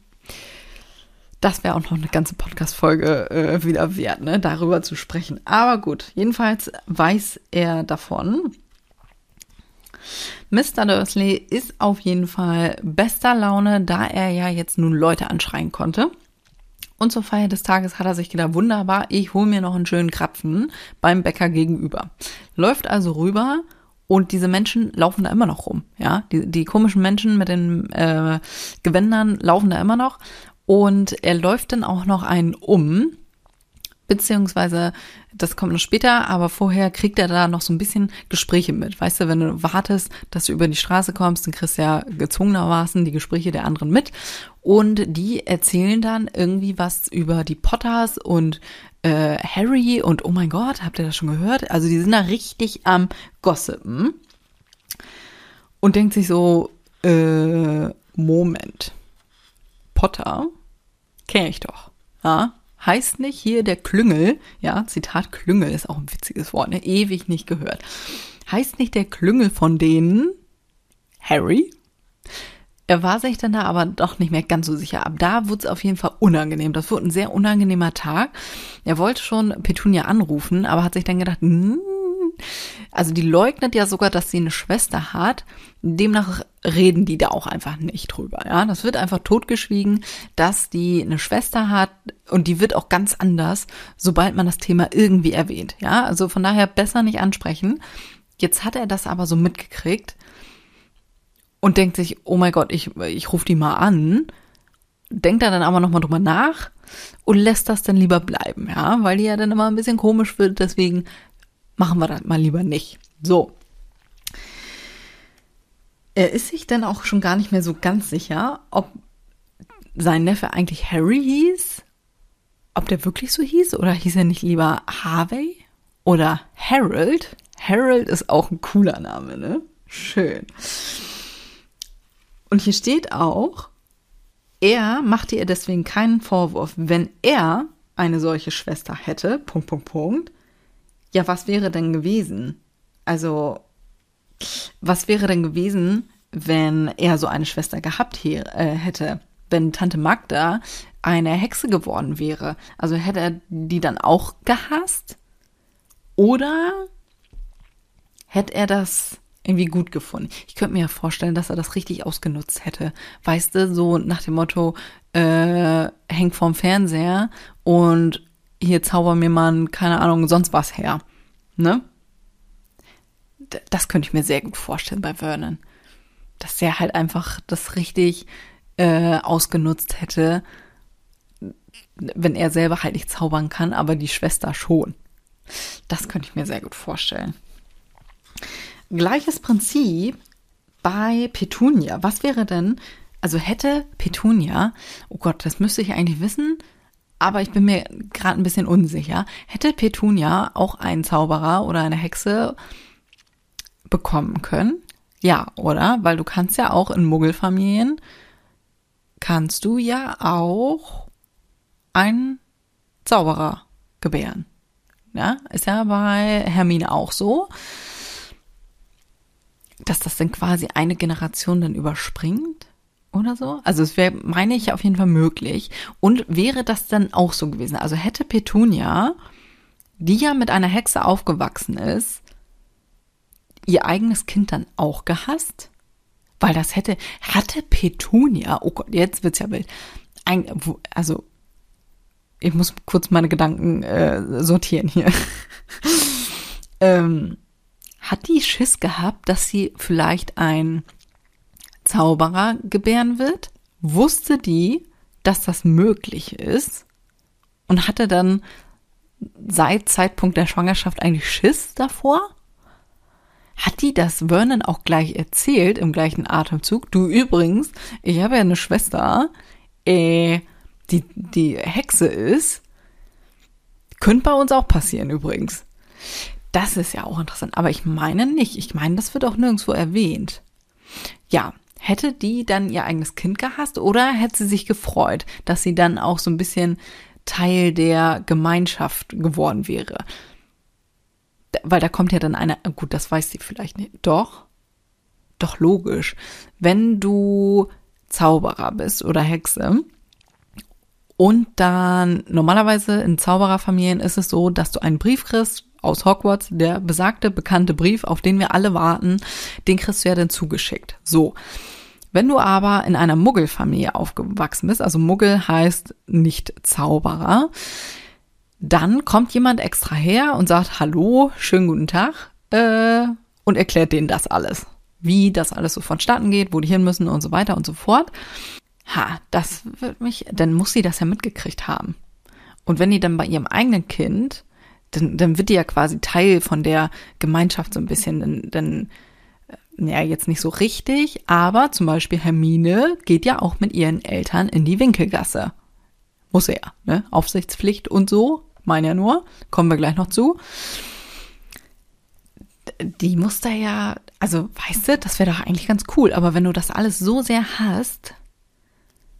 Das wäre auch noch eine ganze Podcast-Folge äh, wieder wert, ne, darüber zu sprechen. Aber gut, jedenfalls weiß er davon. Mr. Dursley ist auf jeden Fall bester Laune, da er ja jetzt nun Leute anschreien konnte. Und zur Feier des Tages hat er sich gedacht, wunderbar, ich hole mir noch einen schönen Krapfen beim Bäcker gegenüber. Läuft also rüber und diese Menschen laufen da immer noch rum. Ja, die, die komischen Menschen mit den äh, Gewändern laufen da immer noch. Und er läuft dann auch noch einen um beziehungsweise das kommt noch später, aber vorher kriegt er da noch so ein bisschen Gespräche mit. Weißt du, wenn du wartest, dass du über die Straße kommst, dann kriegst du ja gezwungenermaßen die Gespräche der anderen mit. Und die erzählen dann irgendwie was über die Potters und äh, Harry und oh mein Gott, habt ihr das schon gehört? Also die sind da richtig am Gossipen. Und denkt sich so, äh, Moment. Potter kenne ich doch. Ja, heißt nicht hier der Klüngel, ja, Zitat Klüngel ist auch ein witziges Wort, ne? ewig nicht gehört. Heißt nicht der Klüngel von denen Harry? Er war sich dann da aber doch nicht mehr ganz so sicher. Ab da wurde es auf jeden Fall unangenehm. Das wurde ein sehr unangenehmer Tag. Er wollte schon Petunia anrufen, aber hat sich dann gedacht, hm, also die leugnet ja sogar, dass sie eine Schwester hat. Demnach reden die da auch einfach nicht drüber. Ja, das wird einfach totgeschwiegen, dass die eine Schwester hat und die wird auch ganz anders, sobald man das Thema irgendwie erwähnt. Ja, also von daher besser nicht ansprechen. Jetzt hat er das aber so mitgekriegt und denkt sich, oh mein Gott, ich, ich rufe die mal an. Denkt er dann aber nochmal drüber nach und lässt das dann lieber bleiben, ja, weil die ja dann immer ein bisschen komisch wird. Deswegen machen wir das mal lieber nicht. So. Er ist sich dann auch schon gar nicht mehr so ganz sicher, ob sein Neffe eigentlich Harry hieß, ob der wirklich so hieß oder hieß er nicht lieber Harvey oder Harold. Harold ist auch ein cooler Name, ne? Schön. Und hier steht auch, er machte ihr deswegen keinen Vorwurf, wenn er eine solche Schwester hätte, Punkt, Punkt, Punkt, ja, was wäre denn gewesen? Also, was wäre denn gewesen, wenn er so eine Schwester gehabt äh, hätte? Wenn Tante Magda eine Hexe geworden wäre? Also hätte er die dann auch gehasst? Oder hätte er das irgendwie gut gefunden? Ich könnte mir ja vorstellen, dass er das richtig ausgenutzt hätte. Weißt du, so nach dem Motto, äh, hängt vorm Fernseher und hier zauber mir mal, keine Ahnung, sonst was her. Ne? Das könnte ich mir sehr gut vorstellen bei Vernon. Dass der halt einfach das richtig äh, ausgenutzt hätte, wenn er selber halt nicht zaubern kann, aber die Schwester schon. Das könnte ich mir sehr gut vorstellen. Gleiches Prinzip bei Petunia. Was wäre denn, also hätte Petunia, oh Gott, das müsste ich eigentlich wissen, aber ich bin mir gerade ein bisschen unsicher. Hätte Petunia auch einen Zauberer oder eine Hexe bekommen können? Ja, oder? Weil du kannst ja auch in Muggelfamilien kannst du ja auch einen Zauberer gebären. Ja, ist ja bei Hermine auch so, dass das dann quasi eine Generation dann überspringt oder so. Also es wäre, meine ich, auf jeden Fall möglich. Und wäre das dann auch so gewesen? Also hätte Petunia, die ja mit einer Hexe aufgewachsen ist, ihr eigenes Kind dann auch gehasst? Weil das hätte, hatte Petunia, oh Gott, jetzt wird's ja wild, ein, also ich muss kurz meine Gedanken äh, sortieren hier. ähm, hat die Schiss gehabt, dass sie vielleicht ein Zauberer gebären wird? Wusste die, dass das möglich ist? Und hatte dann seit Zeitpunkt der Schwangerschaft eigentlich Schiss davor? Hat die das Vernon auch gleich erzählt im gleichen Atemzug? Du übrigens, ich habe ja eine Schwester, äh, die, die Hexe ist. Könnte bei uns auch passieren übrigens. Das ist ja auch interessant. Aber ich meine nicht. Ich meine, das wird auch nirgendwo erwähnt. Ja, hätte die dann ihr eigenes Kind gehasst oder hätte sie sich gefreut, dass sie dann auch so ein bisschen Teil der Gemeinschaft geworden wäre? Weil da kommt ja dann eine, gut, das weiß sie vielleicht nicht. Doch, doch logisch. Wenn du Zauberer bist oder Hexe, und dann normalerweise in Zaubererfamilien ist es so, dass du einen Brief kriegst aus Hogwarts, der besagte bekannte Brief, auf den wir alle warten, den kriegst du ja dann zugeschickt. So. Wenn du aber in einer Muggelfamilie aufgewachsen bist, also Muggel heißt nicht Zauberer, dann kommt jemand extra her und sagt, hallo, schönen guten Tag, äh, und erklärt denen das alles. Wie das alles so vonstatten geht, wo die hin müssen und so weiter und so fort. Ha, das wird mich, dann muss sie das ja mitgekriegt haben. Und wenn die dann bei ihrem eigenen Kind, dann, dann wird die ja quasi Teil von der Gemeinschaft so ein bisschen, dann, dann äh, ja, jetzt nicht so richtig, aber zum Beispiel Hermine geht ja auch mit ihren Eltern in die Winkelgasse. Muss er, ne? Aufsichtspflicht und so, meine ja nur, kommen wir gleich noch zu. Die muss da ja, also weißt du, das wäre doch eigentlich ganz cool, aber wenn du das alles so sehr hast,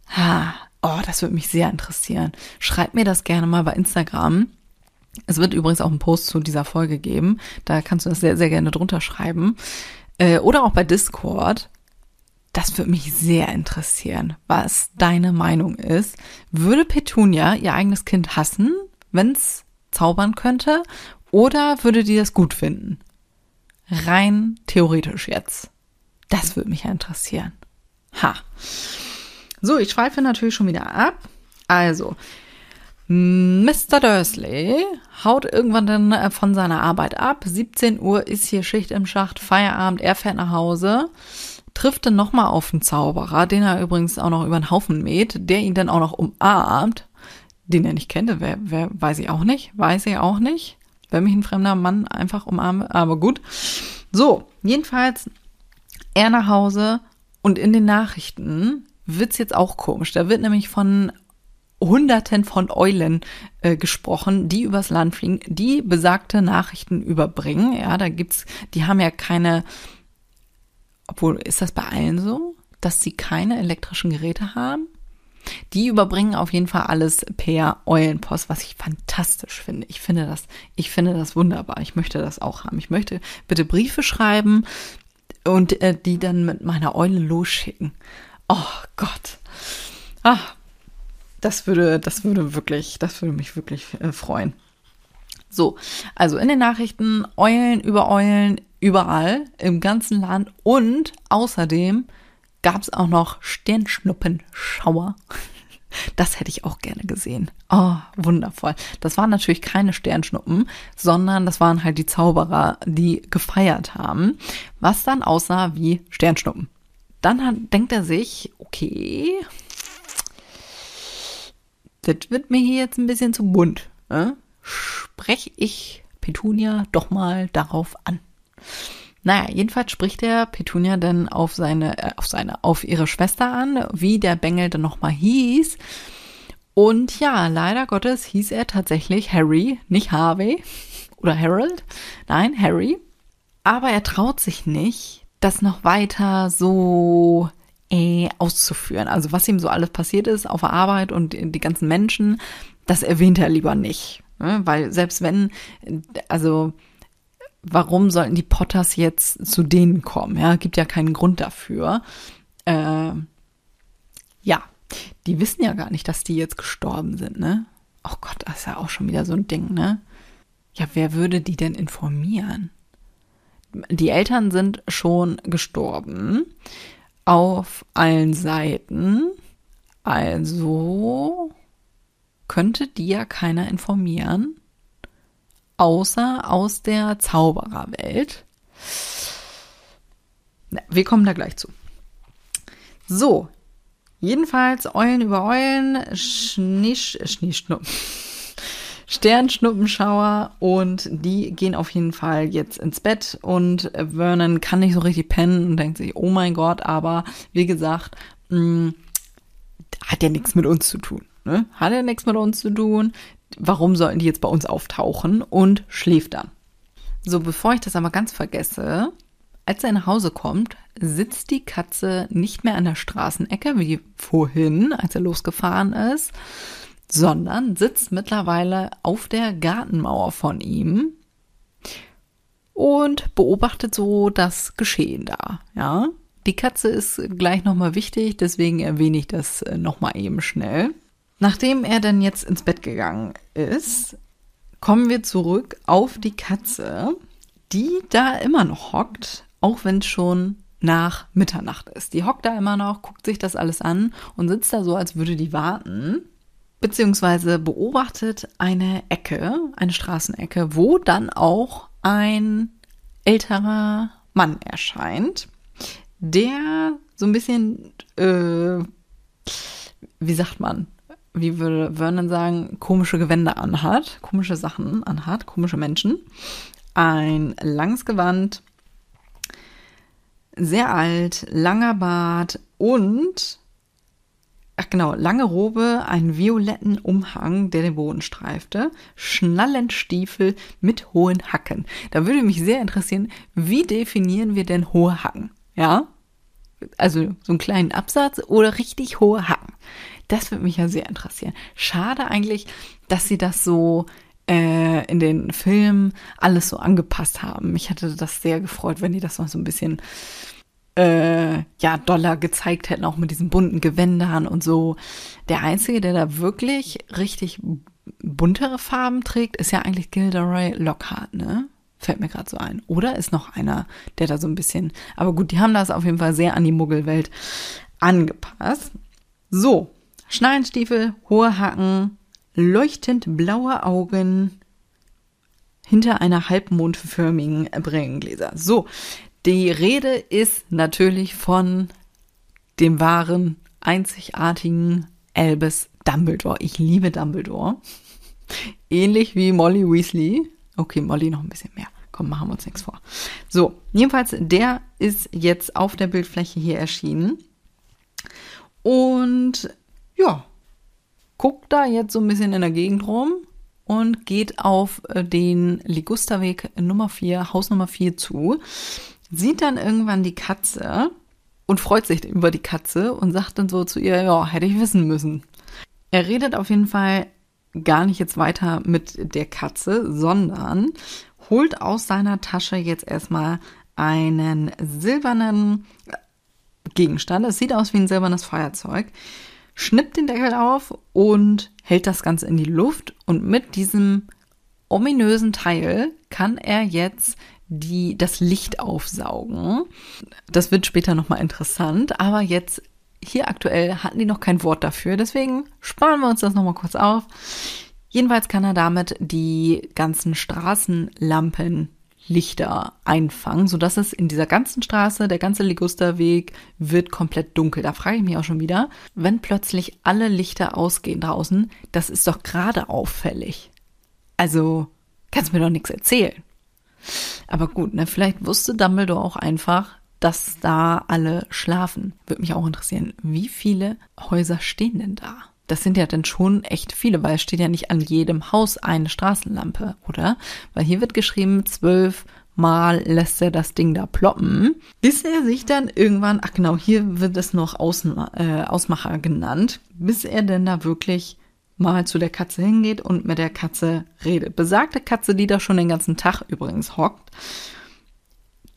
Ha, oh, das würde mich sehr interessieren. Schreibt mir das gerne mal bei Instagram. Es wird übrigens auch einen Post zu dieser Folge geben. Da kannst du das sehr, sehr gerne drunter schreiben. Äh, oder auch bei Discord. Das würde mich sehr interessieren, was deine Meinung ist. Würde Petunia ihr eigenes Kind hassen, wenn es zaubern könnte? Oder würde die das gut finden? Rein theoretisch jetzt. Das würde mich ja interessieren. Ha. So, ich schweife natürlich schon wieder ab. Also, Mr. Dursley haut irgendwann dann äh, von seiner Arbeit ab. 17 Uhr ist hier Schicht im Schacht, Feierabend, er fährt nach Hause, trifft dann nochmal auf einen Zauberer, den er übrigens auch noch über den Haufen mäht, der ihn dann auch noch umarmt, den er nicht kennt, wer, wer weiß ich auch nicht, weiß ich auch nicht, wenn mich ein fremder Mann einfach umarme, aber gut. So, jedenfalls er nach Hause und in den Nachrichten wird's jetzt auch komisch. Da wird nämlich von Hunderten von Eulen äh, gesprochen, die übers Land fliegen, die besagte Nachrichten überbringen. Ja, da gibt's, die haben ja keine, obwohl, ist das bei allen so, dass sie keine elektrischen Geräte haben? Die überbringen auf jeden Fall alles per Eulenpost, was ich fantastisch finde. Ich finde das, ich finde das wunderbar. Ich möchte das auch haben. Ich möchte bitte Briefe schreiben und äh, die dann mit meiner Eule losschicken. Oh Gott. Ah, das würde, das würde wirklich, das würde mich wirklich äh, freuen. So, also in den Nachrichten Eulen über Eulen überall im ganzen Land und außerdem gab es auch noch Sternschnuppenschauer. Das hätte ich auch gerne gesehen. Oh, wundervoll. Das waren natürlich keine Sternschnuppen, sondern das waren halt die Zauberer, die gefeiert haben, was dann aussah wie Sternschnuppen dann hat, denkt er sich, okay, das wird mir hier jetzt ein bisschen zu bunt. Ne? Spreche ich Petunia doch mal darauf an. Naja, jedenfalls spricht er Petunia dann auf seine, äh, auf seine, auf ihre Schwester an, wie der Bengel dann nochmal hieß. Und ja, leider Gottes hieß er tatsächlich Harry, nicht Harvey oder Harold. Nein, Harry. Aber er traut sich nicht, das noch weiter so äh, auszuführen. Also was ihm so alles passiert ist auf der Arbeit und die ganzen Menschen, das erwähnt er lieber nicht. Ne? Weil selbst wenn, also warum sollten die Potters jetzt zu denen kommen? Ja, gibt ja keinen Grund dafür. Äh, ja, die wissen ja gar nicht, dass die jetzt gestorben sind, ne? Oh Gott, das ist ja auch schon wieder so ein Ding, ne? Ja, wer würde die denn informieren? die Eltern sind schon gestorben auf allen Seiten, Also könnte die ja keiner informieren, außer aus der Zaubererwelt. Wir kommen da gleich zu. So, jedenfalls Eulen über Eulen, Schnisch, Schneeschnuppen. Sternschnuppenschauer und die gehen auf jeden Fall jetzt ins Bett und Vernon kann nicht so richtig pennen und denkt sich, oh mein Gott, aber wie gesagt, mh, mm, hat ja nichts mit uns zu tun. Ne? Hat ja nichts mit uns zu tun. Warum sollten die jetzt bei uns auftauchen und schläft dann? So, bevor ich das aber ganz vergesse, als er nach Hause kommt, sitzt die Katze nicht mehr an der Straßenecke wie vorhin, als er losgefahren ist, sondern sitzt mittlerweile auf der Gartenmauer von ihm und beobachtet so das Geschehen da, ja. Die Katze ist gleich nochmal wichtig, deswegen erwähne ich das äh, nochmal eben schnell. Nachdem er dann jetzt ins Bett gegangen ist, kommen wir zurück auf die Katze, die da immer noch hockt, auch wenn es schon nach Mitternacht ist. Die hockt da immer noch, guckt sich das alles an und sitzt da so, als würde die warten beziehungsweise beobachtet eine Ecke, eine Straßenecke, wo dann auch ein älterer Mann erscheint, der so ein bisschen, äh, wie sagt man, wie würde Vernon sagen, komische Gewänder anhat, komische Sachen anhat, komische Menschen. Ein langes Gewand, sehr alt, langer Bart und ach genau, lange Robe, einen violetten Umhang, der den Boden streifte, Schnallenstiefel mit hohen Hacken. Da würde mich sehr interessieren, wie definieren wir denn hohe Hacken? Ja? Also so einen kleinen Absatz oder richtig hohe Hacken? Das würde mich ja sehr interessieren. Schade eigentlich, dass sie das so äh, in den Filmen alles so angepasst haben. Mich hatte das sehr gefreut, wenn die das noch so ein bisschen äh, ja, Dollar gezeigt hätten, auch mit diesen bunten Gewändern und so. Der Einzige, der da wirklich richtig buntere Farben trägt, ist ja eigentlich Gilderoy Lockhart, ne? Fällt mir gerade so ein. Oder ist noch einer, der da so ein bisschen. Aber gut, die haben das auf jeden Fall sehr an die Muggelwelt angepasst. So, Schnallenstiefel, hohe Hacken, leuchtend blaue Augen hinter einer halbmondförmigen Brillengläser. So, die Rede ist natürlich von dem wahren, einzigartigen Albus Dumbledore. Ich liebe Dumbledore. Ähnlich wie Molly Weasley. Okay, Molly noch ein bisschen mehr. Komm, machen wir uns nichts vor. So, jedenfalls, der ist jetzt auf der Bildfläche hier erschienen. Und ja, guckt da jetzt so ein bisschen in der Gegend rum und geht auf äh, den Ligusterweg Nummer 4, Haus Nummer 4 zu sieht dann irgendwann die Katze und freut sich über die Katze und sagt dann so zu ihr, ja, hätte ich wissen müssen. Er redet auf jeden Fall gar nicht jetzt weiter mit der Katze, sondern holt aus seiner Tasche jetzt erstmal einen silbernen Gegenstand. Es sieht aus wie ein silbernes Feuerzeug. Schnippt den Deckel auf und hält das Ganze in die Luft. Und mit diesem ominösen Teil kann er jetzt die das Licht aufsaugen. Das wird später nochmal interessant, aber jetzt hier aktuell hatten die noch kein Wort dafür, deswegen sparen wir uns das nochmal kurz auf. Jedenfalls kann er damit die ganzen Straßenlampen Lichter einfangen, sodass es in dieser ganzen Straße, der ganze Ligusterweg wird komplett dunkel. Da frage ich mich auch schon wieder, wenn plötzlich alle Lichter ausgehen draußen, das ist doch gerade auffällig. Also, kannst mir doch nichts erzählen. Aber gut, ne, vielleicht wusste Dumbledore auch einfach, dass da alle schlafen. Würde mich auch interessieren, wie viele Häuser stehen denn da? Das sind ja dann schon echt viele, weil es steht ja nicht an jedem Haus eine Straßenlampe, oder? Weil hier wird geschrieben, zwölf Mal lässt er das Ding da ploppen, bis er sich dann irgendwann, ach genau, hier wird es noch Außen, äh, Ausmacher genannt, bis er denn da wirklich mal zu der Katze hingeht und mit der Katze redet. Besagte Katze, die da schon den ganzen Tag übrigens hockt,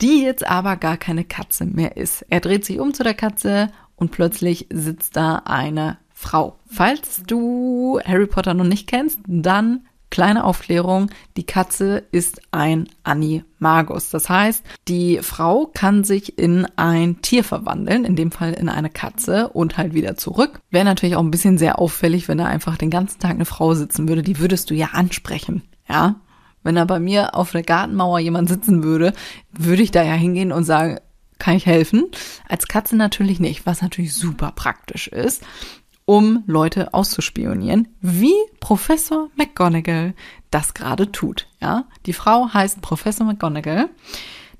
die jetzt aber gar keine Katze mehr ist. Er dreht sich um zu der Katze und plötzlich sitzt da eine Frau. Falls du Harry Potter noch nicht kennst, dann Kleine Aufklärung, die Katze ist ein Animagus. Das heißt, die Frau kann sich in ein Tier verwandeln, in dem Fall in eine Katze und halt wieder zurück. Wäre natürlich auch ein bisschen sehr auffällig, wenn da einfach den ganzen Tag eine Frau sitzen würde. Die würdest du ja ansprechen, ja. Wenn da bei mir auf der Gartenmauer jemand sitzen würde, würde ich da ja hingehen und sagen, kann ich helfen? Als Katze natürlich nicht, was natürlich super praktisch ist um Leute auszuspionieren, wie Professor McGonagall das gerade tut. Ja, die Frau heißt Professor McGonagall,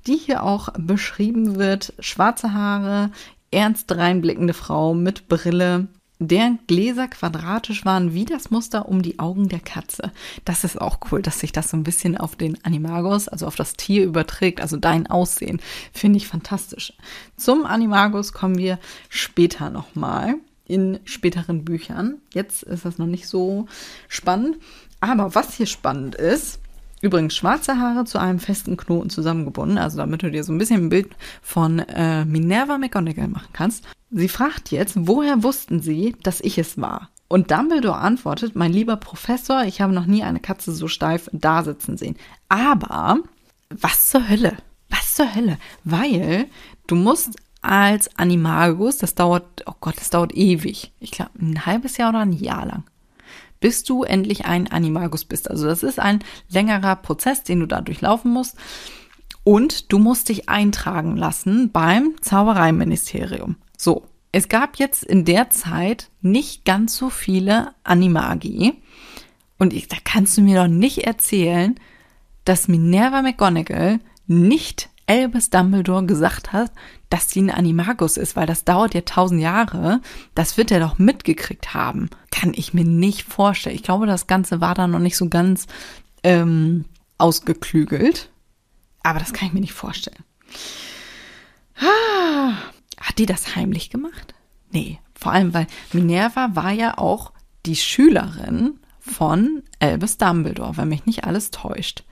die hier auch beschrieben wird. Schwarze Haare, ernst reinblickende Frau mit Brille, deren Gläser quadratisch waren wie das Muster um die Augen der Katze. Das ist auch cool, dass sich das so ein bisschen auf den Animagus, also auf das Tier überträgt, also dein Aussehen. Finde ich fantastisch. Zum Animagus kommen wir später nochmal in späteren Büchern. Jetzt ist das noch nicht so spannend. Aber was hier spannend ist, übrigens schwarze Haare zu einem festen Knoten zusammengebunden, also damit du dir so ein bisschen ein Bild von äh, Minerva McGonagall machen kannst. Sie fragt jetzt, woher wussten Sie, dass ich es war? Und Dumbledore antwortet, mein lieber Professor, ich habe noch nie eine Katze so steif da sitzen sehen. Aber was zur Hölle? Was zur Hölle? Weil du musst als Animagus. Das dauert, oh Gott, das dauert ewig. Ich glaube, ein halbes Jahr oder ein Jahr lang. Bis du endlich ein Animagus bist. Also das ist ein längerer Prozess, den du da durchlaufen musst. Und du musst dich eintragen lassen beim Zaubereiministerium. So. Es gab jetzt in der Zeit nicht ganz so viele Animagi. Und ich, da kannst du mir doch nicht erzählen, dass Minerva McGonagall nicht Albus Dumbledore gesagt hat, dass sie ein Animagus ist, weil das dauert ja tausend Jahre. Das wird er doch mitgekriegt haben. Kann ich mir nicht vorstellen. Ich glaube, das Ganze war da noch nicht so ganz ähm, ausgeklügelt. Aber das kann ich mir nicht vorstellen. Ah, hat die das heimlich gemacht? Nee, vor allem, weil Minerva war ja auch die Schülerin von Albus Dumbledore, wenn mich nicht alles täuscht.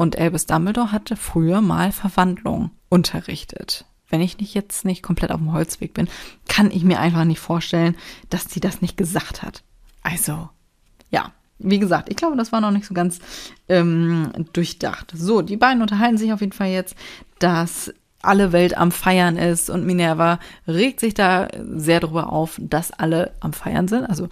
Und Albus Dumbledore hatte früher mal Verwandlung unterrichtet. Wenn ich nicht jetzt nicht komplett auf dem Holzweg bin, kann ich mir einfach nicht vorstellen, dass sie das nicht gesagt hat. Also, ja, wie gesagt, ich glaube, das war noch nicht so ganz ähm, durchdacht. So, die beiden unterhalten sich auf jeden Fall jetzt, dass alle Welt am Feiern ist und Minerva regt sich da sehr darüber auf, dass alle am Feiern sind. Also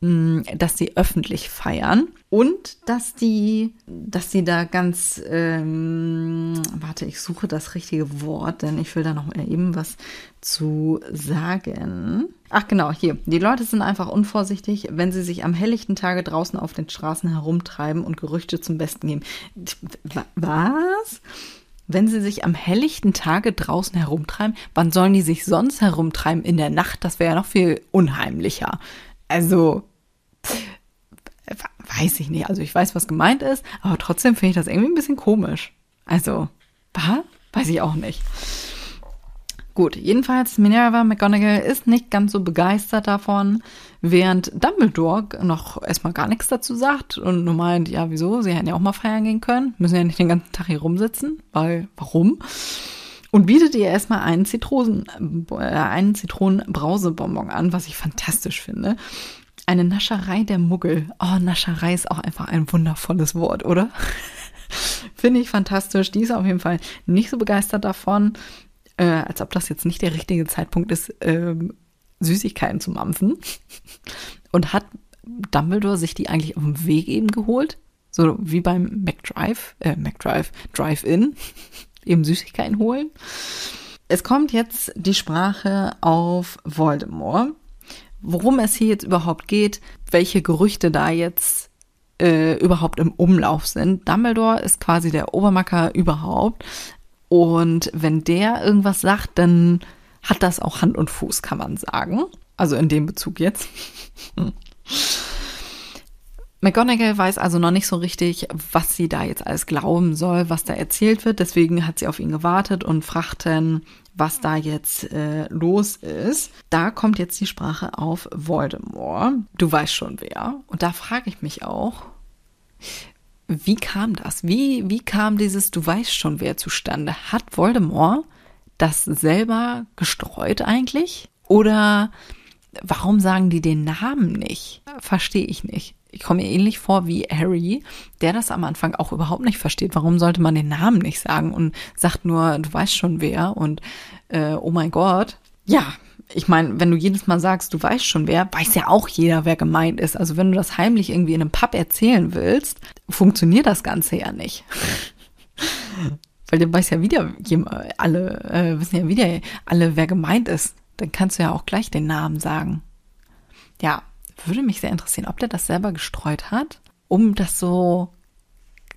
Mm, dass sie öffentlich feiern und dass die, dass sie da ganz, ähm, warte, ich suche das richtige Wort, denn ich will da noch eben was zu sagen. Ach genau, hier. Die Leute sind einfach unvorsichtig, wenn sie sich am helllichten Tage draußen auf den Straßen herumtreiben und Gerüchte zum Besten geben. Was? Wenn sie sich am helllichten Tage draußen herumtreiben, wann sollen die sich sonst herumtreiben? In der Nacht? Das wäre ja noch viel unheimlicher. Also, weiß ich nicht. Also ich weiß, was gemeint ist, aber trotzdem finde ich das irgendwie ein bisschen komisch. Also, was? Weiß ich auch nicht. Gut, jedenfalls Minerva McGonagall ist nicht ganz so begeistert davon, während Dumbledore noch erstmal gar nichts dazu sagt und nur meint, ja, wieso? Sie hätten ja auch mal feiern gehen können, müssen ja nicht den ganzen Tag hier rumsitzen, weil, warum? Und bietet ihr erstmal einen Zitronen, äh, einen Zitronenbrausebonbon an, was ich fantastisch finde. Eine Nascherei der Muggel. Oh, Nascherei ist auch einfach ein wundervolles Wort, oder? Finde ich fantastisch. Die ist auf jeden Fall nicht so begeistert davon, äh, als ob das jetzt nicht der richtige Zeitpunkt ist, ähm, Süßigkeiten zu mampfen. Und hat Dumbledore sich die eigentlich auf dem Weg eben geholt? So wie beim McDrive, äh, McDrive, Drive-In, eben Süßigkeiten holen. Es kommt jetzt die Sprache auf Voldemort worum es hier jetzt überhaupt geht, welche Gerüchte da jetzt äh, überhaupt im Umlauf sind. Dumbledore ist quasi der Obermacker überhaupt. Und wenn der irgendwas sagt, dann hat das auch Hand und Fuß, kann man sagen. Also in dem Bezug jetzt. McGonagall weiß also noch nicht so richtig, was sie da jetzt alles glauben soll, was da erzählt wird. Deswegen hat sie auf ihn gewartet und fragt was da jetzt äh, los ist. Da kommt jetzt die Sprache auf Voldemort. Du weißt schon wer. Und da frage ich mich auch, wie kam das? Wie, wie kam dieses Du weißt schon wer zustande? Hat Voldemort das selber gestreut eigentlich? Oder warum sagen die den Namen nicht? Verstehe ich nicht. Ich komme mir ähnlich vor wie Harry, der das am Anfang auch überhaupt nicht versteht. Warum sollte man den Namen nicht sagen und sagt nur, du weißt schon wer und äh, oh mein Gott. Ja, ich meine, wenn du jedes Mal sagst, du weißt schon wer, weiß ja auch jeder, wer gemeint ist. Also wenn du das heimlich irgendwie in einem Pub erzählen willst, funktioniert das Ganze ja nicht. Weil dann weiß ja wieder alle, äh, wissen ja wieder alle, wer gemeint ist. Dann kannst du ja auch gleich den Namen sagen. Ja, würde mich sehr interessieren, ob der das selber gestreut hat, um das so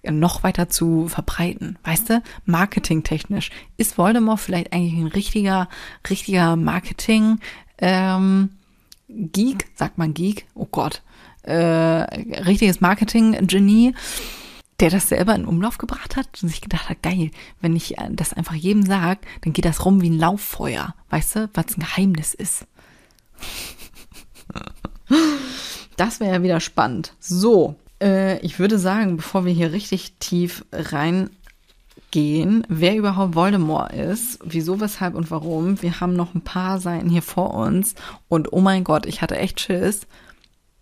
noch weiter zu verbreiten. Weißt du, marketingtechnisch ist Voldemort vielleicht eigentlich ein richtiger, richtiger Marketing ähm, Geek, sagt man Geek, oh Gott, äh, richtiges Marketing-Genie, der das selber in Umlauf gebracht hat und sich gedacht hat, geil, wenn ich das einfach jedem sag, dann geht das rum wie ein Lauffeuer, weißt du, was ein Geheimnis ist. Das wäre ja wieder spannend. So, äh, ich würde sagen, bevor wir hier richtig tief reingehen, wer überhaupt Voldemort ist, wieso, weshalb und warum. Wir haben noch ein paar Seiten hier vor uns und oh mein Gott, ich hatte echt Schiss,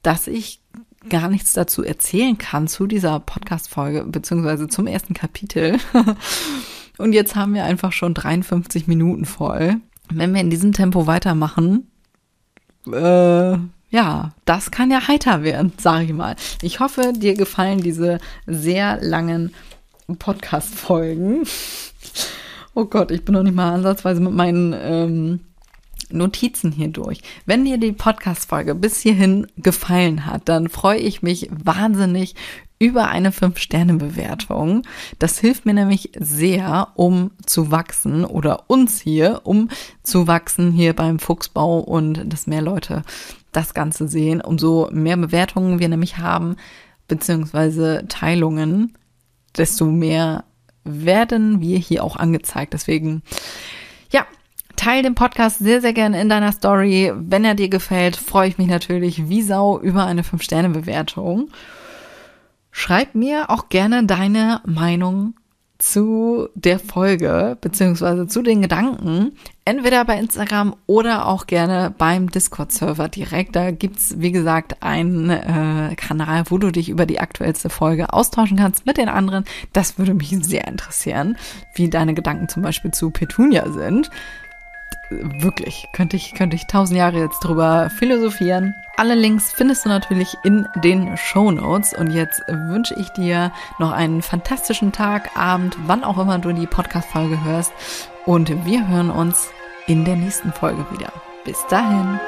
dass ich gar nichts dazu erzählen kann zu dieser Podcast-Folge, beziehungsweise zum ersten Kapitel. und jetzt haben wir einfach schon 53 Minuten voll. Wenn wir in diesem Tempo weitermachen, äh, ja, das kann ja heiter werden, sage ich mal. Ich hoffe, dir gefallen diese sehr langen Podcast-Folgen. Oh Gott, ich bin noch nicht mal ansatzweise mit meinen ähm, Notizen hier durch. Wenn dir die Podcast-Folge bis hierhin gefallen hat, dann freue ich mich wahnsinnig über eine 5-Sterne-Bewertung. Das hilft mir nämlich sehr, um zu wachsen oder uns hier, um zu wachsen hier beim Fuchsbau und dass mehr Leute das Ganze sehen. Umso mehr Bewertungen wir nämlich haben, beziehungsweise Teilungen, desto mehr werden wir hier auch angezeigt. Deswegen, ja, teil den Podcast sehr, sehr gerne in deiner Story. Wenn er dir gefällt, freue ich mich natürlich wie Sau über eine 5-Sterne-Bewertung. Schreib mir auch gerne deine Meinung zu der Folge beziehungsweise zu den Gedanken, entweder bei Instagram oder auch gerne beim Discord-Server direkt. Da gibt's wie gesagt, einen äh, Kanal, wo du dich über die aktuellste Folge austauschen kannst mit den anderen. Das würde mich sehr interessieren, wie deine Gedanken zum Beispiel zu Petunia sind wirklich, könnte ich, könnte ich tausend Jahre jetzt drüber philosophieren. Alle Links findest du natürlich in den Show Notes. Und jetzt wünsche ich dir noch einen fantastischen Tag, Abend, wann auch immer du die Podcast-Folge hörst. Und wir hören uns in der nächsten Folge wieder. Bis dahin.